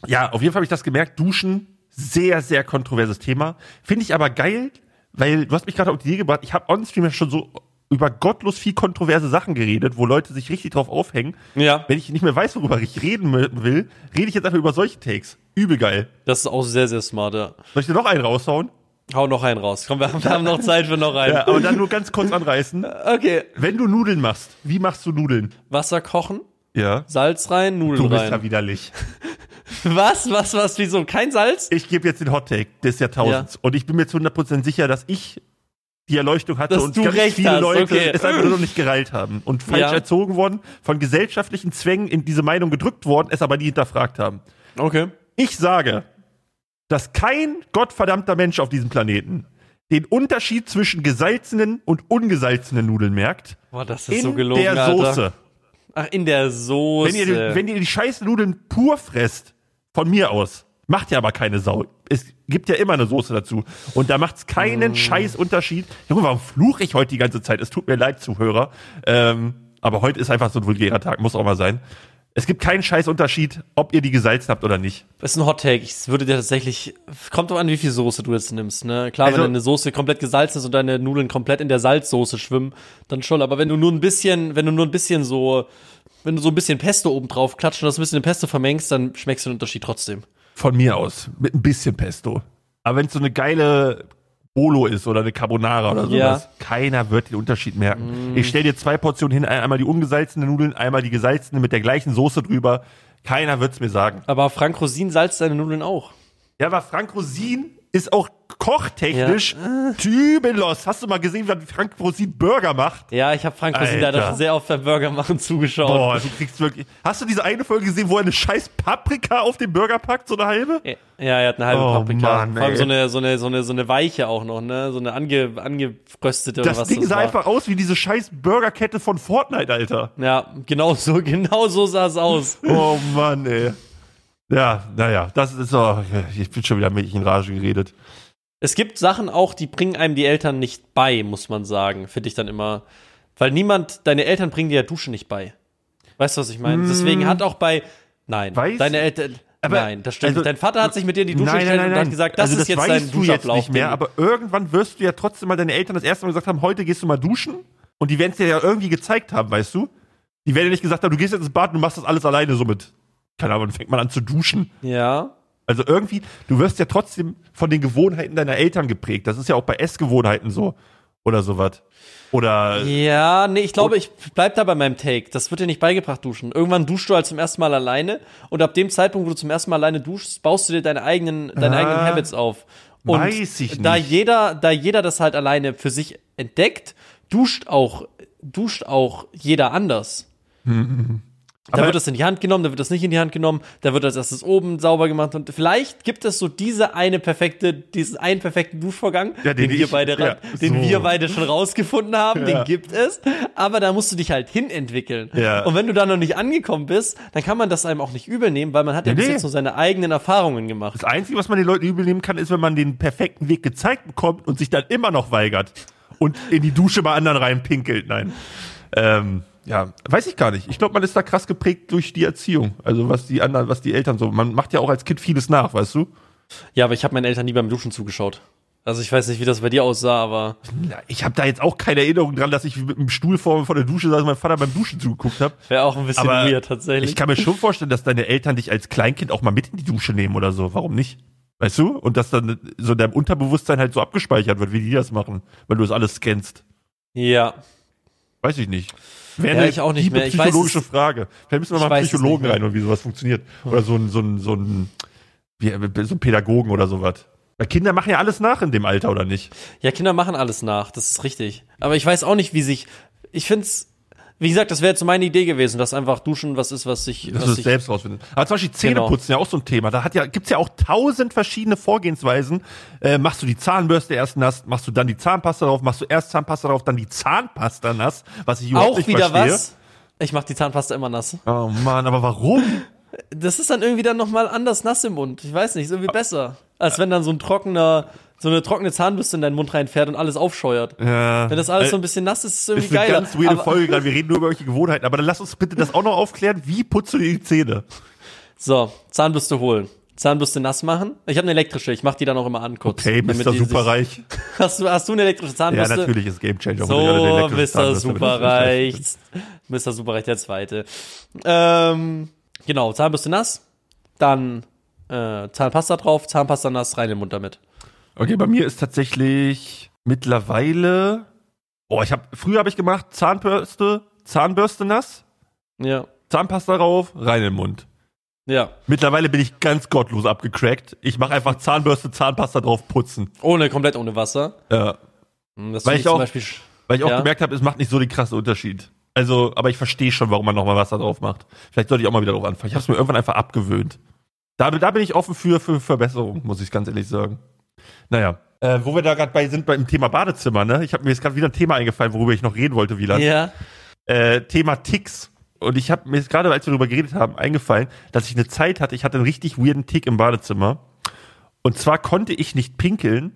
ja, auf jeden Fall habe ich das gemerkt. Duschen, sehr, sehr kontroverses Thema. Finde ich aber geil, weil du hast mich gerade auf die Idee gebracht. Ich habe on-stream ja schon so über gottlos viel kontroverse Sachen geredet, wo Leute sich richtig drauf aufhängen. Ja, Wenn ich nicht mehr weiß, worüber ich reden will, rede ich jetzt einfach über solche Takes. Übel geil. das ist auch sehr, sehr smart, ja. Soll ich dir noch einen raushauen? Hau noch einen raus. Komm, wir haben, wir haben noch Zeit für noch einen. Ja, aber dann nur ganz kurz anreißen. (laughs) Okay. Wenn du Nudeln machst, wie machst du Nudeln? Wasser kochen, Ja. Salz rein, Nudeln Du bist rein. ja widerlich. (laughs) Was, was, was, wieso? Kein Salz? Ich gebe jetzt den Hot Take des Jahrtausends. Und ich bin mir zu 100% sicher, dass ich die Erleuchtung hatte Dass und ganz recht viele hast, Leute okay. es einfach nur noch nicht (laughs) gereilt haben und falsch Ja. erzogen worden, von gesellschaftlichen Zwängen in diese Meinung gedrückt worden, es aber nie hinterfragt haben. Okay. Ich sage, dass kein gottverdammter Mensch auf diesem Planeten den Unterschied zwischen gesalzenen und ungesalzenen Nudeln merkt. Boah, das ist In so gelogen, der Alter. Ach, in der Soße. Wenn ihr, wenn ihr die scheiß Nudeln pur fresst, von mir aus, macht ja aber keine Sau. Es gibt ja immer eine Soße dazu. Und da macht's keinen scheiß Unterschied. Junge, warum fluche ich heute die ganze Zeit? Es tut mir leid, Zuhörer. Ähm, aber heute ist einfach so ein vulgärer Tag, muss auch mal sein. Es gibt keinen scheiß Unterschied, ob ihr die gesalzen habt oder nicht. Das ist ein Hot Take. Ich würde dir tatsächlich, kommt doch an, wie viel Soße du jetzt nimmst, ne? Klar, Also- wenn deine Soße komplett gesalzen ist und deine Nudeln komplett in der Salzsoße schwimmen, dann schon. Aber wenn du nur ein bisschen, wenn du nur ein bisschen so, wenn du so ein bisschen Pesto oben drauf klatscht und das ein bisschen in Pesto vermengst, dann schmeckst du den Unterschied trotzdem. Von mir aus. Mit ein bisschen Pesto. Aber wenn es so eine geile Bolo ist oder eine Carbonara oder sowas, Ja. Mm. keiner wird den Unterschied merken. Ich stell dir zwei Portionen hin, einmal die ungesalzene Nudeln, einmal die gesalzene mit der gleichen Soße drüber. Keiner wird's mir sagen. Aber Frank Rosin salzt deine Nudeln auch. Ja, aber Frank Rosin ist auch kochtechnisch tübelos. Hast du mal gesehen, wie Frank Rosin Burger macht? Ja, ich habe Frank Rosin leider schon sehr oft beim Burger machen zugeschaut. Boah, du kriegst wirklich. Hast du diese eine Folge gesehen, wo er eine scheiß Paprika auf den Burger packt, so eine halbe? Ja, er hat eine halbe Oh, Paprika. Mann, Vor allem so eine, so eine, so eine, so eine weiche auch noch, ne? So eine ange, angeröstete oder Das was Ding das sah war. einfach aus wie diese scheiß Burgerkette von Fortnite, Alter. Ja, genau so, (laughs) genau so sah es aus. Oh Mann, ey. Ja, naja, das ist so. Ich bin schon wieder mit in Rage geredet. Es gibt Sachen auch, die bringen einem die Eltern nicht bei, muss man sagen. Finde ich dann immer. Weil niemand, deine Eltern bringen dir ja Duschen nicht bei. Weißt du, was ich meine? Deswegen hat auch bei. Nein. Weiß- deine Eltern. Aber- nein, das stimmt. also-. Dein Vater hat sich mit dir in die Dusche Nein, gestellt nein, und nein. hat gesagt, das also ist jetzt dein du jetzt Duschablauf. nicht mehr, aber irgendwann wirst du ja trotzdem mal deine Eltern das erste Mal gesagt haben, heute gehst du mal duschen und die werden es dir ja irgendwie gezeigt haben, weißt du? Die werden ja nicht gesagt haben, du gehst jetzt ins Bad und du machst das alles alleine so mit. Keine Ahnung, dann fängt man an zu duschen. ja. Also irgendwie, du wirst ja trotzdem von den Gewohnheiten deiner Eltern geprägt. Das ist ja auch bei Essgewohnheiten so. Oder sowas. Oder Ja, nee, ich glaube, ich bleib da bei meinem Take. Das wird dir nicht beigebracht, duschen. Irgendwann duschst du halt zum ersten Mal alleine und ab dem Zeitpunkt, wo du zum ersten Mal alleine duschst, baust du dir deine eigenen, deine Ah, eigenen Habits auf. Und weiß ich da nicht. jeder, da jeder das halt alleine für sich entdeckt, duscht auch, duscht auch jeder anders. Da wird es in die Hand genommen, da wird es nicht in die Hand genommen, da wird als erstes oben sauber gemacht und vielleicht gibt es so diese eine perfekte, diesen einen perfekten Duschvorgang, Ja, den den, wir ich- beide, ja, den so. wir beide schon rausgefunden haben, Ja. den gibt es, aber da musst du dich halt hinentwickeln. Ja. Und wenn du da noch nicht angekommen bist, dann kann man das einem auch nicht übel nehmen, weil man hat ja bis nee. jetzt nur seine eigenen Erfahrungen gemacht. das Einzige, was man den Leuten übel nehmen kann, ist, wenn man den perfekten Weg gezeigt bekommt und sich dann immer noch weigert und in die Dusche bei anderen reinpinkelt. Nein. Ähm, ja, weiß ich gar nicht. Ich glaube, man ist da krass geprägt durch die Erziehung. Also was die anderen, was die Eltern so. Man macht ja auch als Kind vieles nach, weißt du? Ja, aber ich habe meinen Eltern nie beim Duschen zugeschaut. Also ich weiß nicht, wie das bei dir aussah, aber Ja, ich habe da jetzt auch keine Erinnerung dran, dass ich mit dem Stuhl vor, vor der Dusche saß und mein Vater beim Duschen zugeguckt habe. wäre auch ein bisschen Aber weird tatsächlich. Ich kann mir schon vorstellen, dass deine Eltern dich als Kleinkind auch mal mit in die Dusche nehmen oder so. Warum nicht? Weißt du? Und dass dann so dein Unterbewusstsein halt so abgespeichert wird, wie die das machen, weil du das alles scannst. ja. Weiß ich nicht. Wäre Ja, ich auch nicht mehr. Ich weiß psychologische es- Frage. Vielleicht müssen wir mal einen weiß es Psychologen rein und wie sowas funktioniert. Oder so ein, so ein, so ein, wie, so ein Pädagogen oder sowas. Weil Kinder machen ja alles nach in dem Alter, oder nicht? Ja, Kinder machen alles nach, das ist richtig. Aber ich weiß auch nicht, wie sich. Ich find's. Wie gesagt, das wäre jetzt meine Idee gewesen, dass einfach Duschen was ist, was sich. Dass was du es selbst rausfindest. Aber zum Beispiel Genau. Zähneputzen ja auch so ein Thema. Da hat ja, gibt's ja auch tausend verschiedene Vorgehensweisen. Äh, machst du die Zahnbürste erst nass, machst du dann die Zahnpasta drauf, machst du erst Zahnpasta drauf, dann die Zahnpasta nass, was ich überhaupt auch nicht wieder verstehe. was. Ich mach die Zahnpasta immer nass. Oh Mann, aber warum? Das ist dann irgendwie dann nochmal anders nass im Mund. Ich weiß nicht, ist irgendwie besser. Als wenn dann so ein trockener, so eine trockene Zahnbürste in deinen Mund reinfährt und alles aufscheuert. Ja. Wenn das alles so Äh, ein bisschen nass ist, ist es irgendwie ist eine geiler. ganz weirde Folge gerade. Wir reden nur über welche Gewohnheiten. Aber dann lass uns bitte das auch noch aufklären. Wie putzt du die Zähne? So, Zahnbürste holen. Zahnbürste nass machen. Ich habe eine elektrische, ich mach die dann auch immer an kurz. Okay, Mr. Superreich. (laughs) Hast du, hast du eine elektrische Ja, Zahnbürste? natürlich ist Game Changer. So, Mr. Superreich. (laughs) Mr. Superreich, der Zweite. Ähm, genau, Zahnbürste nass, dann äh, Zahnpasta drauf, Zahnpasta nass, rein in den Mund damit. Okay, bei mir ist tatsächlich mittlerweile. Oh, ich habe früher habe ich gemacht Zahnbürste, Zahnbürste nass, Ja, Zahnpasta drauf, rein in den Mund. ja. Mittlerweile bin ich ganz gottlos abgecrackt. Ich mache einfach Zahnbürste, Zahnpasta drauf putzen. Ohne, komplett ohne Wasser. Ja, Hm, Das Weil ich auch- Beispiel weil ich auch Ja. gemerkt habe, es macht nicht so den krassen Unterschied. Also, aber ich verstehe schon, warum man nochmal Wasser drauf macht. Vielleicht sollte ich auch mal wieder drauf anfangen. Ich habe es mir irgendwann einfach abgewöhnt. Da, da bin ich offen für, für Verbesserung, muss ich ganz ehrlich sagen. Naja, äh, wo wir da gerade bei sind beim Thema Badezimmer, ne? Ich habe mir jetzt gerade wieder ein Thema eingefallen, worüber ich noch reden wollte, Wieland. Ja. Äh, Thema Ticks. Und ich habe mir jetzt gerade, als wir darüber geredet haben, eingefallen, dass ich eine Zeit hatte, ich hatte einen richtig weirden Tick im Badezimmer. Und zwar konnte ich nicht pinkeln,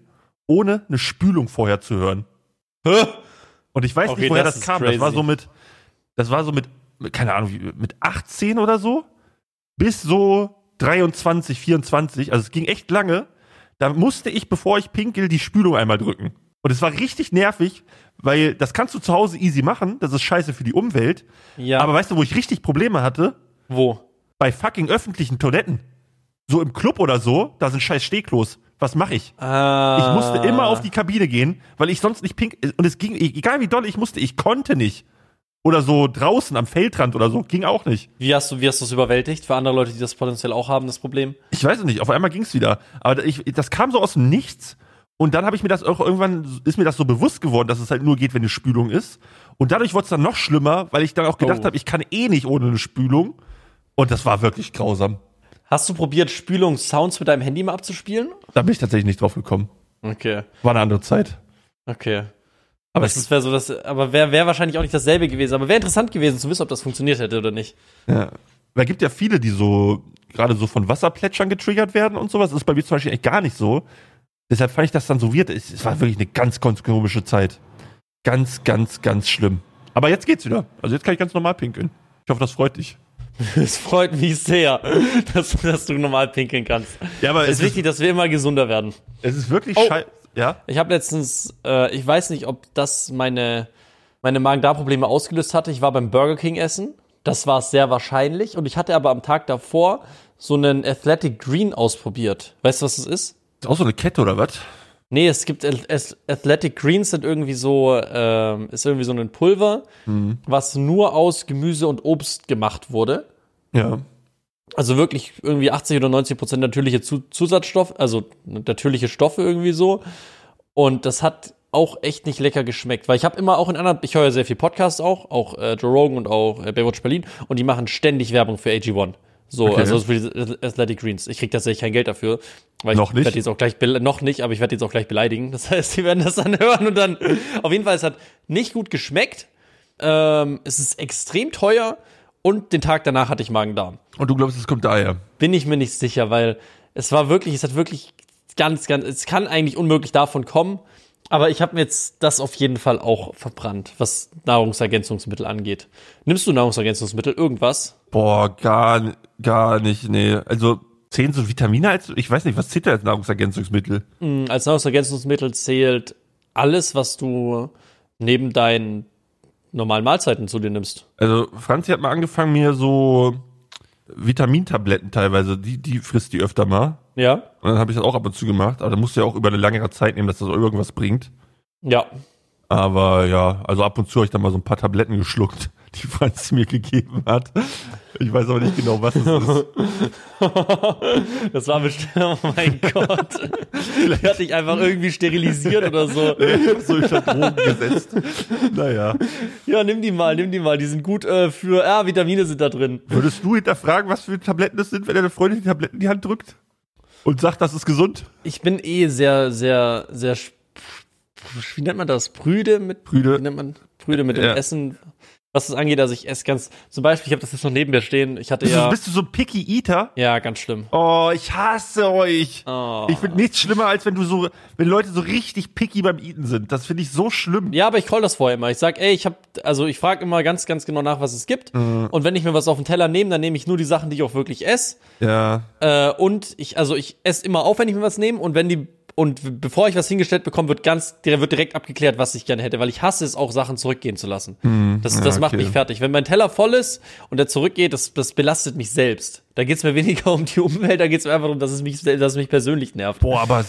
ohne eine Spülung vorher zu hören. Und ich weiß Okay, nicht, woher das das, kam. Das war crazy. so mit, das war so mit keine Ahnung, mit 18 oder so bis so 23, 24, also es ging echt lange, da musste ich, bevor ich pinkel, die Spülung einmal drücken. Und es war richtig nervig, weil das kannst du zu Hause easy machen, das ist scheiße für die Umwelt. Ja. Aber weißt du, wo ich richtig Probleme hatte? wo? Bei fucking öffentlichen Toiletten. So im Club oder so, da sind scheiß Stehklos. Was mache ich? Ah. Ich musste immer auf die Kabine gehen, weil ich sonst nicht pink und es ging egal wie doll ich musste, ich konnte nicht. Oder so draußen am Feldrand oder so, ging auch nicht. Wie hast du, wie hast du es überwältigt? Für andere Leute, die das potenziell auch haben, das Problem? Ich weiß es nicht, auf einmal ging's wieder, aber ich, das kam so aus dem Nichts und dann habe ich mir das auch irgendwann ist mir das so bewusst geworden, dass es halt nur geht, wenn eine Spülung ist und dadurch wurde es dann noch schlimmer, weil ich dann auch gedacht Oh. habe, ich kann eh nicht ohne eine Spülung und das war wirklich grausam. Hast du probiert, Spülungssounds mit deinem Handy mal abzuspielen? Da bin ich tatsächlich nicht drauf gekommen. Okay, War eine andere Zeit. okay. Aber Das ist- wär so das, aber wäre wär wahrscheinlich auch nicht dasselbe gewesen. Aber wäre interessant gewesen zu wissen, ob das funktioniert hätte oder nicht. Ja. Weil es gibt ja viele, die so, gerade so von Wasserplätschern getriggert werden und sowas. Das ist bei mir zum Beispiel echt gar nicht so. Deshalb fand ich das dann so weird. Es, es war wirklich eine ganz, ganz komische Zeit. Ganz, ganz, ganz schlimm. Aber jetzt geht's wieder. Also jetzt kann ich ganz normal pinkeln. Ich hoffe, das freut dich. (laughs) Es freut mich sehr, dass, dass du normal pinkeln kannst. Ja, aber Es ist wichtig, dass wir immer gesunder werden. es ist wirklich Oh. scheiße. Ja? Ich habe letztens, äh, ich weiß nicht, ob das meine, meine Magen-Darm-Probleme ausgelöst hatte. Ich war beim Burger King essen. Das war es sehr wahrscheinlich. Und ich hatte aber am Tag davor so einen Athletic Green ausprobiert. Weißt du, was das ist? Ist auch so eine Kette oder was? Nee, es gibt Ath- Ath- Athletic Greens sind irgendwie so, ähm, ist irgendwie so ein Pulver, was nur aus Gemüse und Obst gemacht wurde. Ja. Also wirklich irgendwie 80 oder 90 Prozent natürliche Zu Zusatzstoff, also natürliche Stoffe irgendwie so. Und das hat auch echt nicht lecker geschmeckt, weil ich habe immer auch in anderen, ich höre sehr viel Podcasts auch, auch äh, Joe Rogan und auch äh, Baywatch Berlin und die machen ständig Werbung für AG1. So, Okay. also für diese Athletic Greens. Ich krieg tatsächlich kein Geld dafür. Weil ich Noch nicht? werd jetzt auch gleich noch nicht, aber ich werde jetzt auch gleich beleidigen. Das (laughs) heißt, sie werden das dann hören und dann auf jeden Fall, es hat nicht gut geschmeckt. Ähm, es ist extrem teuer und den Tag danach hatte ich Magen-Darm Und du glaubst, es kommt daher. bin ich mir nicht sicher, weil es war wirklich, es hat wirklich ganz, ganz, es kann eigentlich unmöglich davon kommen. Aber ich habe mir jetzt das auf jeden Fall auch verbrannt, was Nahrungsergänzungsmittel angeht. Nimmst du Nahrungsergänzungsmittel irgendwas? Boah, gar, gar nicht, nee. Also, zählen so Vitamine als, ich weiß nicht, was zählt da als Nahrungsergänzungsmittel? Hm, Als Nahrungsergänzungsmittel zählt alles, was du neben deinen normalen Mahlzeiten zu dir nimmst. Also, Franzi hat mal angefangen, mir so Vitamintabletten teilweise, die, die frisst die öfter mal. Ja? Und dann habe ich das auch ab und zu gemacht, aber da musst du ja auch über eine längere Zeit nehmen, dass das irgendwas bringt. Ja. Aber ja, also ab und zu habe ich dann mal so ein paar Tabletten geschluckt, (laughs) die Franzi mir gegeben hat. Ich weiß aber nicht genau, was es ist. (laughs) Das war bestimmt, oh mein (laughs) Gott. Vielleicht hat dich einfach irgendwie sterilisiert oder so. so unter Drogen gesetzt. Naja. Ja, nimm die mal, nimm die mal. Die sind gut äh, für, ja, Vitamine sind da drin. Würdest du hinterfragen, was für Tabletten das sind, wenn deine Freundin die Tabletten in die Hand drückt? Und sagt, das ist gesund? Ich bin eh sehr, sehr, sehr, wie nennt man das? Prüde mit, Prüde. Wie nennt man Prüde mit dem Ja. Essen, was das angeht. Also ich esse ganz, zum Beispiel, ich habe das jetzt noch neben mir stehen. Ich hatte Bist, ja, du, bist du so ein Picky Eater? ja, ganz schlimm. Oh, ich hasse euch. Oh. Ich finde nichts schlimmer, als wenn du so, wenn Leute so richtig picky beim Eaten sind. Das finde ich so schlimm. Ja, aber ich call das vorher immer. Ich sag, ey, ich habe, also ich frage immer ganz, ganz genau nach, was es gibt. Mhm. Und wenn ich mir was auf den Teller nehme, dann nehme ich nur die Sachen, die ich auch wirklich esse. Ja. Äh, und ich, also ich esse immer auf, wenn ich mir was nehme. Und wenn die, und bevor ich was hingestellt bekomme, wird ganz, der wird direkt abgeklärt, was ich gerne hätte, weil ich hasse es auch, Sachen zurückgehen zu lassen. das das ja, macht okay. mich fertig. Wenn mein Teller voll ist und der zurückgeht, das, das belastet mich selbst. Da geht's mir (laughs) weniger um die Umwelt, da geht's mir einfach darum, dass es mich, dass es mich persönlich nervt. Boah, aber äh,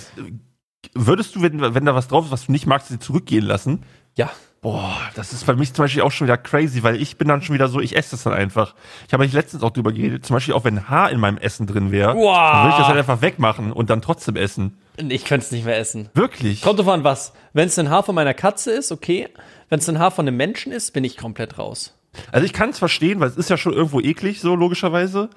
würdest du, wenn, wenn da was drauf ist, was du nicht magst, sie zurückgehen lassen? Ja. Boah, das ist bei mich zum Beispiel auch schon wieder crazy, weil ich bin dann schon wieder so, ich esse das dann einfach. Ich habe eigentlich letztens auch drüber geredet, zum Beispiel auch wenn Haar in meinem Essen drin wäre, Wow. dann würde ich das halt einfach wegmachen und dann trotzdem essen. Ich könnte es nicht mehr essen. Wirklich? Kommt an, was. Wenn es ein Haar von meiner Katze ist, okay. Wenn es ein Haar von einem Menschen ist, bin ich komplett raus. Also ich kann es verstehen, weil es ist ja schon irgendwo eklig, so logischerweise.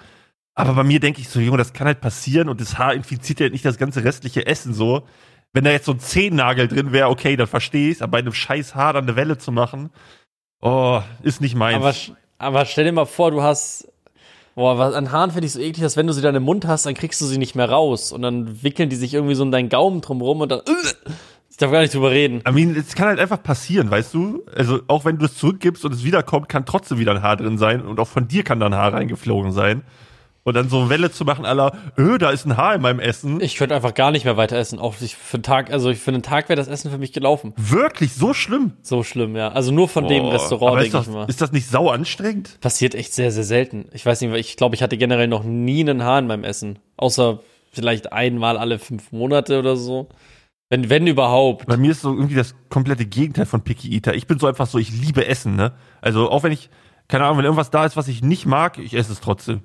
Aber bei mir denke ich so, Junge, das kann halt passieren und das Haar infiziert ja nicht das ganze restliche Essen so. Wenn da jetzt so ein Zehennagel drin wäre, okay, dann verstehe ich aber bei einem scheiß Haar dann eine Welle zu machen, oh, ist nicht meins. Aber, aber stell dir mal vor, du hast. Boah, was, an Haaren finde ich so eklig, dass wenn du sie dann im Mund hast, dann kriegst du sie nicht mehr raus. Und dann wickeln die sich irgendwie so in deinen Gaumen drumrum und dann. darf gar nicht drüber reden. I mean, es kann halt einfach passieren, weißt du? Also auch wenn du es zurückgibst und es wiederkommt, kann trotzdem wieder ein Haar drin sein und auch von dir kann da ein Haar reingeflogen sein. Und dann so Welle zu machen, aller, öh, da ist ein Haar in meinem Essen. Ich könnte einfach gar nicht mehr weiter essen. Auch ich für einen Tag, also für einen Tag wäre das Essen für mich gelaufen. Wirklich so schlimm. So schlimm, ja. Also nur von dem Boah. Restaurant, denke das, ich mal. ist das nicht sau anstrengend? Passiert echt sehr, sehr selten. Ich weiß nicht, weil ich glaube, ich hatte generell noch nie einen Haar in meinem Essen. Außer vielleicht einmal alle fünf Monate oder so. Wenn, wenn überhaupt. Bei mir ist so irgendwie das komplette Gegenteil von Picky Eater. Ich bin so einfach so, ich liebe Essen, ne? Also auch wenn ich, keine Ahnung, wenn irgendwas da ist, was ich nicht mag, ich esse es trotzdem.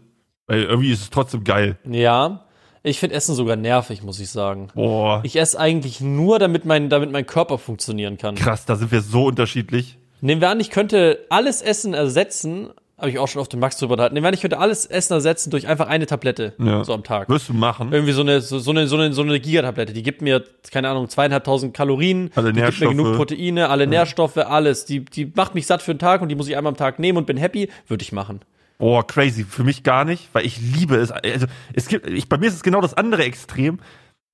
Weil irgendwie ist es trotzdem geil. Ja. Ich finde Essen sogar nervig, muss ich sagen. Boah, Ich esse eigentlich nur, damit mein, damit mein Körper funktionieren kann. krass, da sind wir so unterschiedlich. Nehmen wir an, ich könnte alles Essen ersetzen, habe ich auch schon auf dem Max drüber unterhalten. Nehmen wir an, ich könnte alles Essen ersetzen durch einfach eine Tablette, Ja. so am Tag. Wirst du machen? Irgendwie so eine, so, so eine, so eine, so eine Gigatablette. Die gibt mir, keine Ahnung, zweieinhalbtausend Kalorien. Alle die gibt mir genug Nährstoffe. Proteine, alle Nährstoffe, alles. Die, die macht mich satt für den Tag und die muss ich einmal am Tag nehmen und bin happy. Würde ich machen. Boah, crazy. Für mich gar nicht, weil ich liebe es. Also, es gibt, ich, bei mir ist es genau das andere Extrem.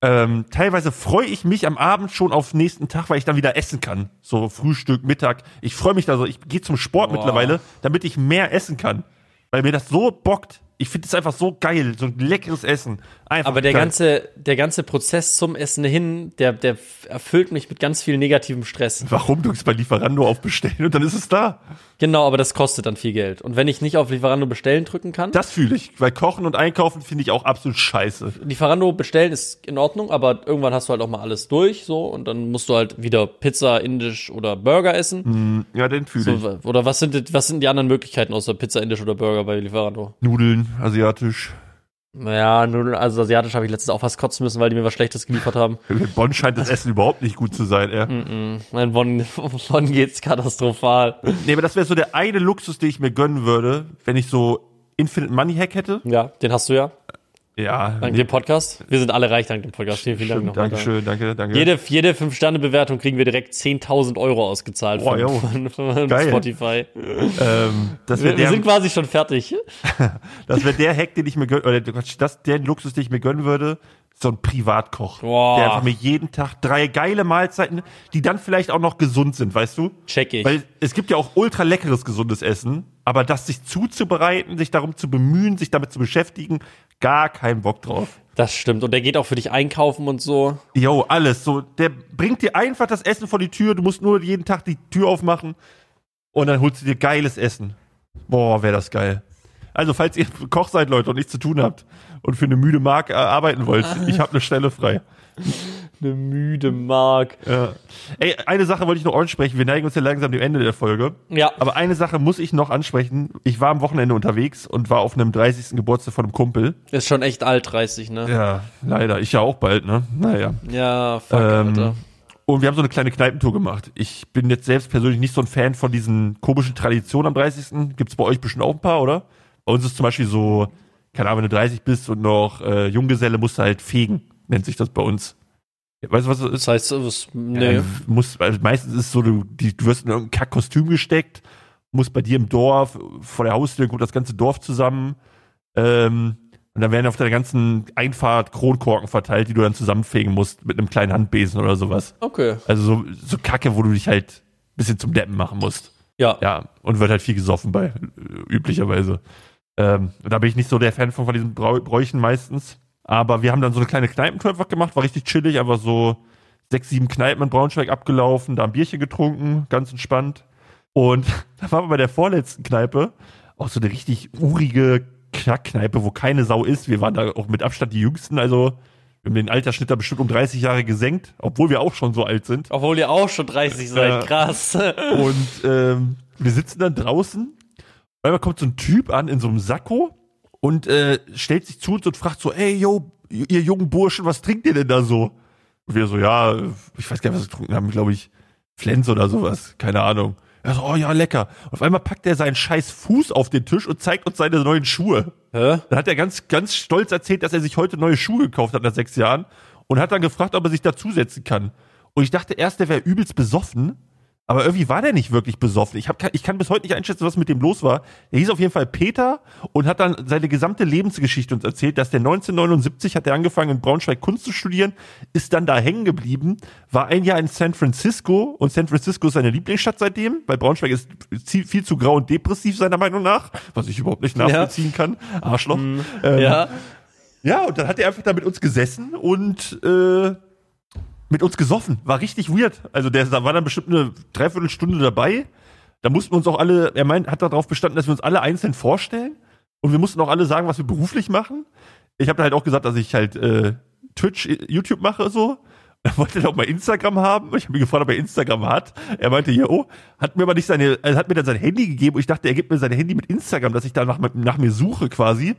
Ähm, teilweise freue ich mich am Abend schon auf nächsten Tag, weil ich dann wieder essen kann. So Frühstück, Mittag. Ich freue mich da so. Ich gehe zum Sport Boah. mittlerweile, damit ich mehr essen kann. Weil mir das so bockt. Ich finde es einfach so geil. So ein leckeres Essen. Einfach Aber der geil. ganze, der ganze Prozess zum Essen hin, der, der erfüllt mich mit ganz viel negativem Stress. Warum du bei Lieferando auf Bestellen und dann ist es da? Genau, aber das kostet dann viel Geld. Und wenn ich nicht auf Lieferando bestellen drücken kann, Das fühle ich. Weil Kochen und Einkaufen finde ich auch absolut scheiße. Lieferando bestellen ist in Ordnung, aber irgendwann hast du halt auch mal alles durch, so, und dann musst du halt wieder Pizza, Indisch oder Burger essen. Ja, den fühle ich. So, oder was sind, was sind die anderen Möglichkeiten außer Pizza, Indisch oder Burger bei Lieferando? Nudeln, asiatisch. Naja, Nudeln, also asiatisch habe ich letztens auch fast kotzen müssen, weil die mir was Schlechtes geliefert haben. (laughs) In Bonn scheint das Essen überhaupt nicht gut zu sein. Ja. Mein Bonn, (laughs) Bonn geht's katastrophal. Nee, aber das wäre so der eine Luxus, den ich mir gönnen würde, wenn ich so Infinite Money Hack hätte. Ja, den hast du ja. Ja, Dank dem Podcast. Wir sind alle reich dank dem Podcast. Vielen, vielen Dank nochmal. Dankeschön, danke, danke. Jede, jede 5-Sterne-Bewertung kriegen wir direkt 10.000 Euro ausgezahlt Boah, von, von, von. Spotify. ähm, das wäre Wir, wir der, sind quasi schon fertig. (laughs) das wär der Hack, den ich mir gönnen, oder das, der Luxus, den ich mir gönnen würde, so ein Privatkoch. Boah. Der einfach mir jeden Tag drei geile Mahlzeiten, die dann vielleicht auch noch gesund sind, weißt du? Check ich. Weil es gibt ja auch ultra leckeres, gesundes Essen, aber das sich zuzubereiten, sich darum zu bemühen, sich damit zu beschäftigen, gar keinen Bock drauf. Das stimmt. Und der geht auch für dich einkaufen und so. Jo, alles. So, der bringt dir einfach das Essen vor die Tür. Du musst nur jeden Tag die Tür aufmachen und dann holst du dir geiles Essen. Boah, wäre das geil. Also, falls ihr Koch seid, Leute, und nichts zu tun habt und für eine müde Mark äh, arbeiten wollt, (laughs) ich habe eine Stelle frei. Eine müde Mark. Ja. Ey, eine Sache wollte ich noch ansprechen. Wir neigen uns ja langsam dem Ende der Folge. Ja. Aber eine Sache muss ich noch ansprechen. Ich war am Wochenende unterwegs und war auf einem 30. Geburtstag von einem Kumpel. Ist schon echt alt, 30, ne? Ja, leider. Ich ja auch bald, ne? Naja. Ja, fuck, Ähm, Alter. Und wir haben so eine kleine Kneipentour gemacht. Ich bin jetzt selbst persönlich nicht so ein Fan von diesen komischen Traditionen am 30. Gibt's bei euch bestimmt auch ein paar, oder? Bei uns ist zum Beispiel so, keine Ahnung, wenn du 30 bist und noch äh, Junggeselle, musst du halt fegen, nennt sich das bei uns. Weißt du, was das ist? Das heißt, was, nee. Ja, muss, also meistens ist es so, du, die, du wirst in irgendein Kackkostüm gesteckt, musst bei dir im Dorf, vor der Haustür kommt das ganze Dorf zusammen. Ähm, und dann werden auf der ganzen Einfahrt Kronkorken verteilt, die du dann zusammenfegen musst mit einem kleinen Handbesen oder sowas. Okay. Also so, so Kacke, wo du dich halt ein bisschen zum Deppen machen musst. Ja. Ja, und wird halt viel gesoffen bei, üblicherweise. Ähm, da bin ich nicht so der Fan von, von diesen Brau Bräuchen meistens. Aber wir haben dann so eine kleine Kneipentour einfach gemacht, war richtig chillig, einfach so sechs, sieben Kneipen in Braunschweig abgelaufen, da ein Bierchen getrunken, ganz entspannt. Und (laughs) da waren wir bei der vorletzten Kneipe, auch so eine richtig urige Knackkneipe, wo keine Sau ist. Wir waren da auch mit Abstand die Jüngsten, also wir haben den Altersschnitt da bestimmt um 30 Jahre gesenkt, obwohl wir auch schon so alt sind. Obwohl ihr auch schon 30 seid. Krass. (laughs) Und ähm, wir sitzen dann draußen. Auf einmal kommt so ein Typ an in so einem Sakko und äh, stellt sich zu uns und fragt so, ey, yo, ihr jungen Burschen, was trinkt ihr denn da so? Und wir so, ja, ich weiß gar nicht, was wir getrunken haben, glaube ich, Flens oder sowas, keine Ahnung. Er so, oh ja, lecker. Auf einmal packt er seinen scheiß Fuß auf den Tisch und zeigt uns seine neuen Schuhe. Hä? Dann hat er ganz, ganz stolz erzählt, dass er sich heute neue Schuhe gekauft hat nach sechs Jahren und hat dann gefragt, ob er sich dazusetzen kann. Und ich dachte erst, der wäre übelst besoffen, Aber irgendwie war der nicht wirklich besoffen. Ich, hab, ich kann bis heute nicht einschätzen, was mit dem los war. Er hieß auf jeden Fall Peter und hat dann seine gesamte Lebensgeschichte uns erzählt, dass der 1979 hat er angefangen in Braunschweig Kunst zu studieren, ist dann da hängen geblieben, war ein Jahr in San Francisco und San Francisco ist seine Lieblingsstadt seitdem, weil Braunschweig ist viel zu grau und depressiv seiner Meinung nach, was ich überhaupt nicht nachvollziehen ja. kann. Arschloch. Mm, ähm, ja. Ja, und dann hat er einfach da mit uns gesessen und äh, mit uns gesoffen. War richtig weird. Also der da war dann bestimmt eine Dreiviertelstunde dabei. Da mussten wir uns auch alle, er meint, hat darauf bestanden, dass wir uns alle einzeln vorstellen. Und wir mussten auch alle sagen, was wir beruflich machen. Ich habe halt auch gesagt, dass ich halt äh, Twitch, YouTube mache so. Er wollte dann auch mal Instagram haben. Ich habe ihn gefragt, ob er Instagram hat. Er meinte, ja, oh, hat mir aber nicht seine, er hat mir dann sein Handy gegeben und ich dachte, er gibt mir sein Handy mit Instagram, dass ich da nach, nach mir suche quasi.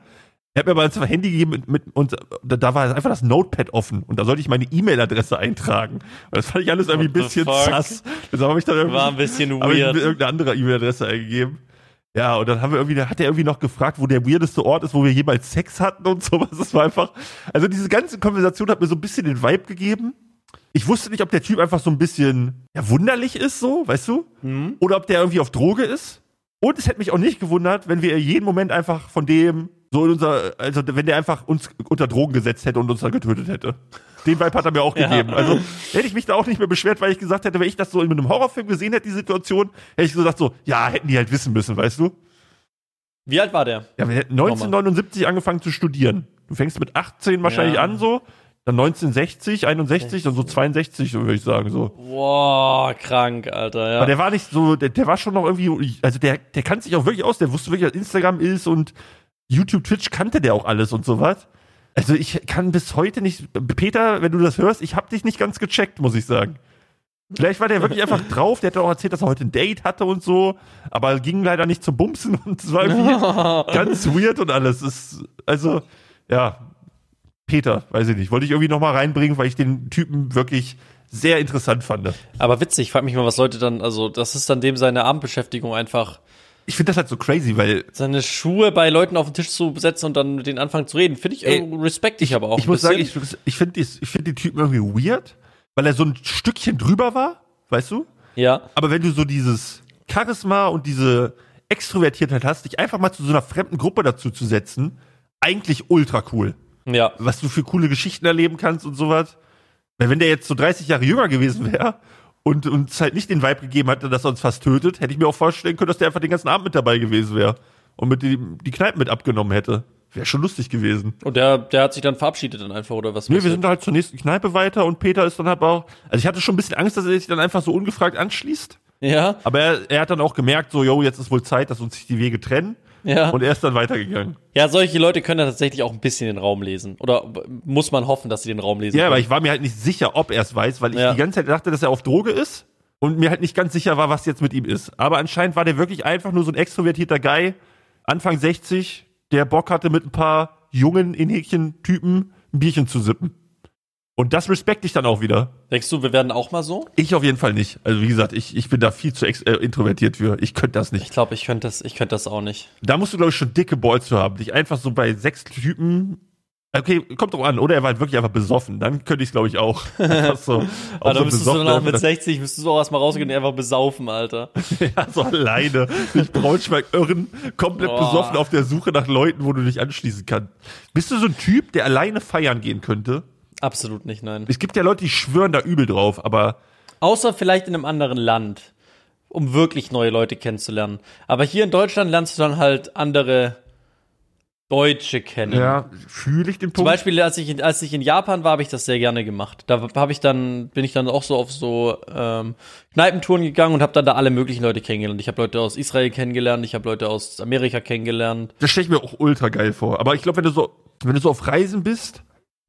Er hat mir aber ein Handy gegeben mit, mit und da war einfach das Notepad offen und da sollte ich meine E-Mail-Adresse eintragen. Und das fand ich alles irgendwie ein bisschen sass. Deshalb habe ich dann irgendwie war ein bisschen weird. Ich irgendeine andere E-Mail-Adresse eingegeben. Ja, und dann haben wir irgendwie, da hat er irgendwie noch gefragt, wo der weirdeste Ort ist, wo wir jemals Sex hatten und sowas. Das war einfach, also diese ganze Konversation hat mir so ein bisschen den Vibe gegeben. Ich wusste nicht, ob der Typ einfach so ein bisschen ja, wunderlich ist, so, weißt du? Mhm. Oder ob der irgendwie auf Droge ist. Und es hätte mich auch nicht gewundert, wenn wir jeden Moment einfach von dem so in unser, also wenn der einfach uns unter Drogen gesetzt hätte und uns dann getötet hätte. Den Vibe hat er mir auch (laughs) ja. gegeben. Also hätte ich mich da auch nicht mehr beschwert, weil ich gesagt hätte, wenn ich das so in einem Horrorfilm gesehen hätte, die Situation, hätte ich gesagt so, ja, hätten die halt wissen müssen, weißt du? Wie alt war der? Ja, wir hätten 1979 angefangen zu studieren. Du fängst mit 18 wahrscheinlich ja. an so, dann 1960, 61, dann so 62, so würde ich sagen so. Boah, krank, Alter, ja. Aber der war nicht so, der, der war schon noch irgendwie, also der, der kann sich auch wirklich aus, der wusste wirklich, was Instagram ist und YouTube, Twitch kannte der auch alles und sowas. Also ich kann bis heute nicht, Peter, wenn du das hörst, ich hab dich nicht ganz gecheckt, muss ich sagen. Vielleicht war der wirklich einfach (laughs) drauf, der hat auch erzählt, dass er heute ein Date hatte und so, aber ging leider nicht zum Bumsen und es war irgendwie (laughs) ganz weird und alles. Ist, also, ja, Peter, weiß ich nicht, wollte ich irgendwie nochmal reinbringen, weil ich den Typen wirklich sehr interessant fand. Aber witzig, ich frag mich mal, was Leute dann, also das ist dann dem seine Abendbeschäftigung einfach ich finde das halt so crazy, weil. Seine Schuhe bei Leuten auf den Tisch zu setzen und dann mit denen anfangen zu reden, finde ich, ey, respekt ich aber auch. Ich muss bisschen. sagen, ich, ich finde ich find die Typen irgendwie weird, weil er so ein Stückchen drüber war, weißt du? Ja. Aber wenn du so dieses Charisma und diese Extrovertiertheit hast, dich einfach mal zu so einer fremden Gruppe dazu zu setzen, eigentlich ultra cool. Ja. Was du für coole Geschichten erleben kannst und sowas. Weil wenn der jetzt so 30 Jahre jünger gewesen wäre und uns halt nicht den Vibe gegeben hatte, dass er uns fast tötet, hätte ich mir auch vorstellen können, dass der einfach den ganzen Abend mit dabei gewesen wäre und mit die, die Kneipen mit abgenommen hätte. Wäre schon lustig gewesen. Und der, der hat sich dann verabschiedet dann einfach, oder was? Nee, wir sind halt zur nächsten Kneipe weiter und Peter ist dann halt auch. Also ich hatte schon ein bisschen Angst, dass er sich dann einfach so ungefragt anschließt. Ja. Aber er, er hat dann auch gemerkt, so, yo, jetzt ist wohl Zeit, dass uns sich die Wege trennen. Ja. Und er ist dann weitergegangen. Ja, solche Leute können dann tatsächlich auch ein bisschen den Raum lesen. Oder muss man hoffen, dass sie den Raum lesen? Ja, können. aber ich war mir halt nicht sicher, ob er es weiß, weil ich ja. die ganze Zeit dachte, dass er auf Droge ist und mir halt nicht ganz sicher war, was jetzt mit ihm ist. Aber anscheinend war der wirklich einfach nur so ein extrovertierter Guy, Anfang 60, der Bock hatte, mit ein paar jungen, in Häkchen Typen ein Bierchen zu sippen. Und das respekte ich dann auch wieder. Denkst du, wir werden auch mal so? Ich auf jeden Fall nicht. Also wie gesagt, ich, ich bin da viel zu äh, introvertiert für. Ich könnte das nicht. Ich glaube, ich könnte das, ich könnte das auch nicht. Da musst du, glaube ich, schon dicke Balls zu haben. Dich einfach so bei sechs Typen Okay, kommt doch an. Oder er war halt wirklich einfach besoffen. Dann könnte ich es, glaube ich, auch. (laughs) so, Aber dann müsstest du noch mit 60, müsstest du auch erstmal rausgehen und einfach besaufen, Alter. (laughs) ja, so alleine. Durch Braunschweig irren, komplett Boah. besoffen auf der Suche nach Leuten, wo du dich anschließen kannst. Bist du so ein Typ, der alleine feiern gehen könnte? Absolut nicht, nein. Es gibt ja Leute, die schwören da übel drauf, aber. Außer vielleicht in einem anderen Land, um wirklich neue Leute kennenzulernen. Aber hier in Deutschland lernst du dann halt andere Deutsche kennen. Ja, fühle ich den Punkt. Zum Beispiel, als ich, in, als ich in Japan war, habe ich das sehr gerne gemacht. Da habe ich dann, bin ich dann auch so auf so ähm, Kneipentouren gegangen und habe dann da alle möglichen Leute kennengelernt. Ich habe Leute aus Israel kennengelernt, ich habe Leute aus Amerika kennengelernt. Das stelle ich mir auch ultra geil vor. Aber ich glaube, wenn du so, wenn du so auf Reisen bist,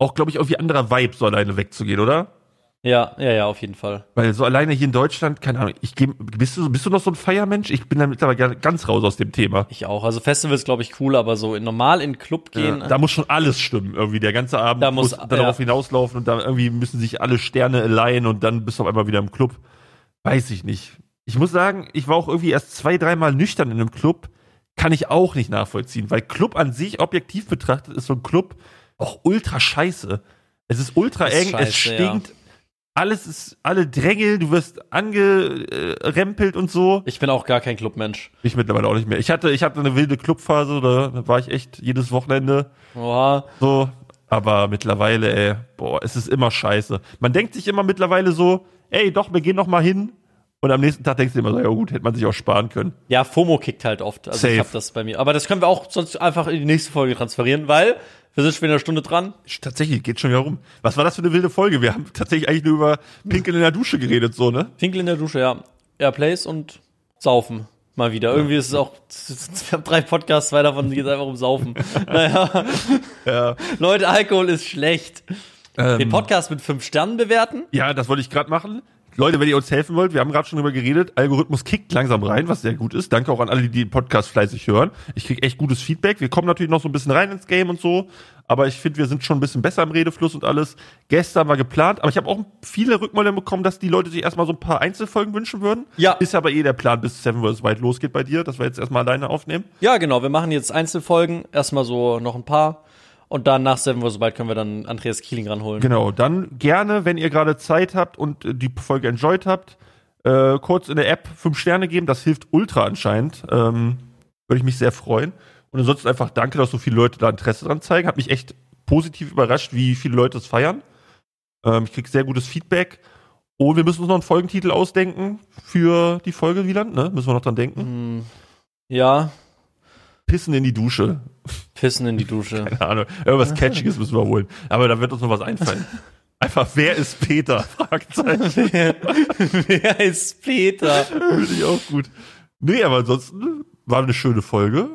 auch glaube ich irgendwie anderer Vibe, so alleine wegzugehen, oder? Ja, ja, ja, auf jeden Fall. Weil so alleine hier in Deutschland, keine Ahnung, ich geh, bist du, bist du noch so ein Feiermensch? Ich bin da mittlerweile ganz raus aus dem Thema. Ich auch. Also Festivals glaube ich cool, aber so normal in den Club gehen. Ja, da muss schon alles stimmen, irgendwie. Der ganze Abend da muss, muss darauf ja. hinauslaufen und da irgendwie müssen sich alle Sterne leihen und dann bist du auf einmal wieder im Club. Weiß ich nicht. Ich muss sagen, ich war auch irgendwie erst zwei, dreimal nüchtern in einem Club. Kann ich auch nicht nachvollziehen, weil Club an sich objektiv betrachtet ist so ein Club auch ultra scheiße. Es ist ultra eng, scheiße, es stinkt. Ja alles ist, alle drängeln, du wirst angerempelt und so. Ich bin auch gar kein Clubmensch. Ich mittlerweile auch nicht mehr. Ich hatte, ich hatte eine wilde Clubphase, da war ich echt jedes Wochenende Boah. so. Aber mittlerweile, ey, boah, es ist immer scheiße. Man denkt sich immer mittlerweile so, ey, doch, wir gehen noch mal hin. Und am nächsten Tag denkst du immer so, ja gut, hätte man sich auch sparen können. Ja, FOMO kickt halt oft. Also Safe. ich hab das bei mir. Aber das können wir auch sonst einfach in die nächste Folge transferieren, weil wir sind schon wieder eine Stunde dran. Tatsächlich, geht schon wieder rum. Was war das für eine wilde Folge? Wir haben tatsächlich eigentlich nur über Pinkeln in der Dusche geredet, so, ne? Pinkel in der Dusche, ja. Airplays und Saufen. Mal wieder. Irgendwie ist es auch, (laughs) wir haben drei Podcasts, zwei davon geht einfach um Saufen. (laughs) naja. Ja. Leute, Alkohol ist schlecht. Den Ähm, Podcast mit fünf Sternen bewerten. ja, das wollte ich gerade machen. Leute, wenn ihr uns helfen wollt, wir haben gerade schon drüber geredet, Algorithmus kickt langsam rein, was sehr gut ist. Danke auch an alle, die den Podcast fleißig hören. Ich krieg echt gutes Feedback. Wir kommen natürlich noch so ein bisschen rein ins Game und so, aber ich finde, wir sind schon ein bisschen besser im Redefluss und alles. Gestern war geplant, aber ich habe auch viele Rückmeldungen bekommen, dass die Leute sich erstmal so ein paar Einzelfolgen wünschen würden. Ja. Ist aber eh der Plan, bis Seven vs. White losgeht bei dir, dass wir jetzt erstmal alleine aufnehmen. Ja, genau. Wir machen jetzt Einzelfolgen. Erstmal so noch ein paar. Und dann nach Seven vs. Wild können wir dann Andreas Kieling ranholen. Genau, dann gerne, wenn ihr gerade Zeit habt und äh, die Folge enjoyed habt, äh, kurz in der App fünf Sterne geben. Das hilft ultra anscheinend. Ähm, Würde ich mich sehr freuen. Und ansonsten einfach danke, dass so viele Leute da Interesse dran zeigen. Hat mich echt positiv überrascht, wie viele Leute es feiern. Ähm, ich krieg sehr gutes Feedback. Und wir müssen uns noch einen Folgentitel ausdenken für die Folge, Wieland, ne? Müssen wir noch dran denken. Hm, ja, Pissen in die Dusche. Pissen in die Dusche. Keine Ahnung. Irgendwas Catchiges müssen wir holen. Aber da wird uns noch was einfallen. (laughs) Einfach, wer ist Peter? Fragezeichen. (laughs) Wer ist Peter? Finde ich auch gut. Nee, aber ansonsten war eine schöne Folge.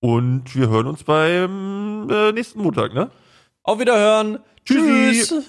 Und wir hören uns beim äh, nächsten Montag, ne? Auf Wiederhören. Tschüssi. Tschüss.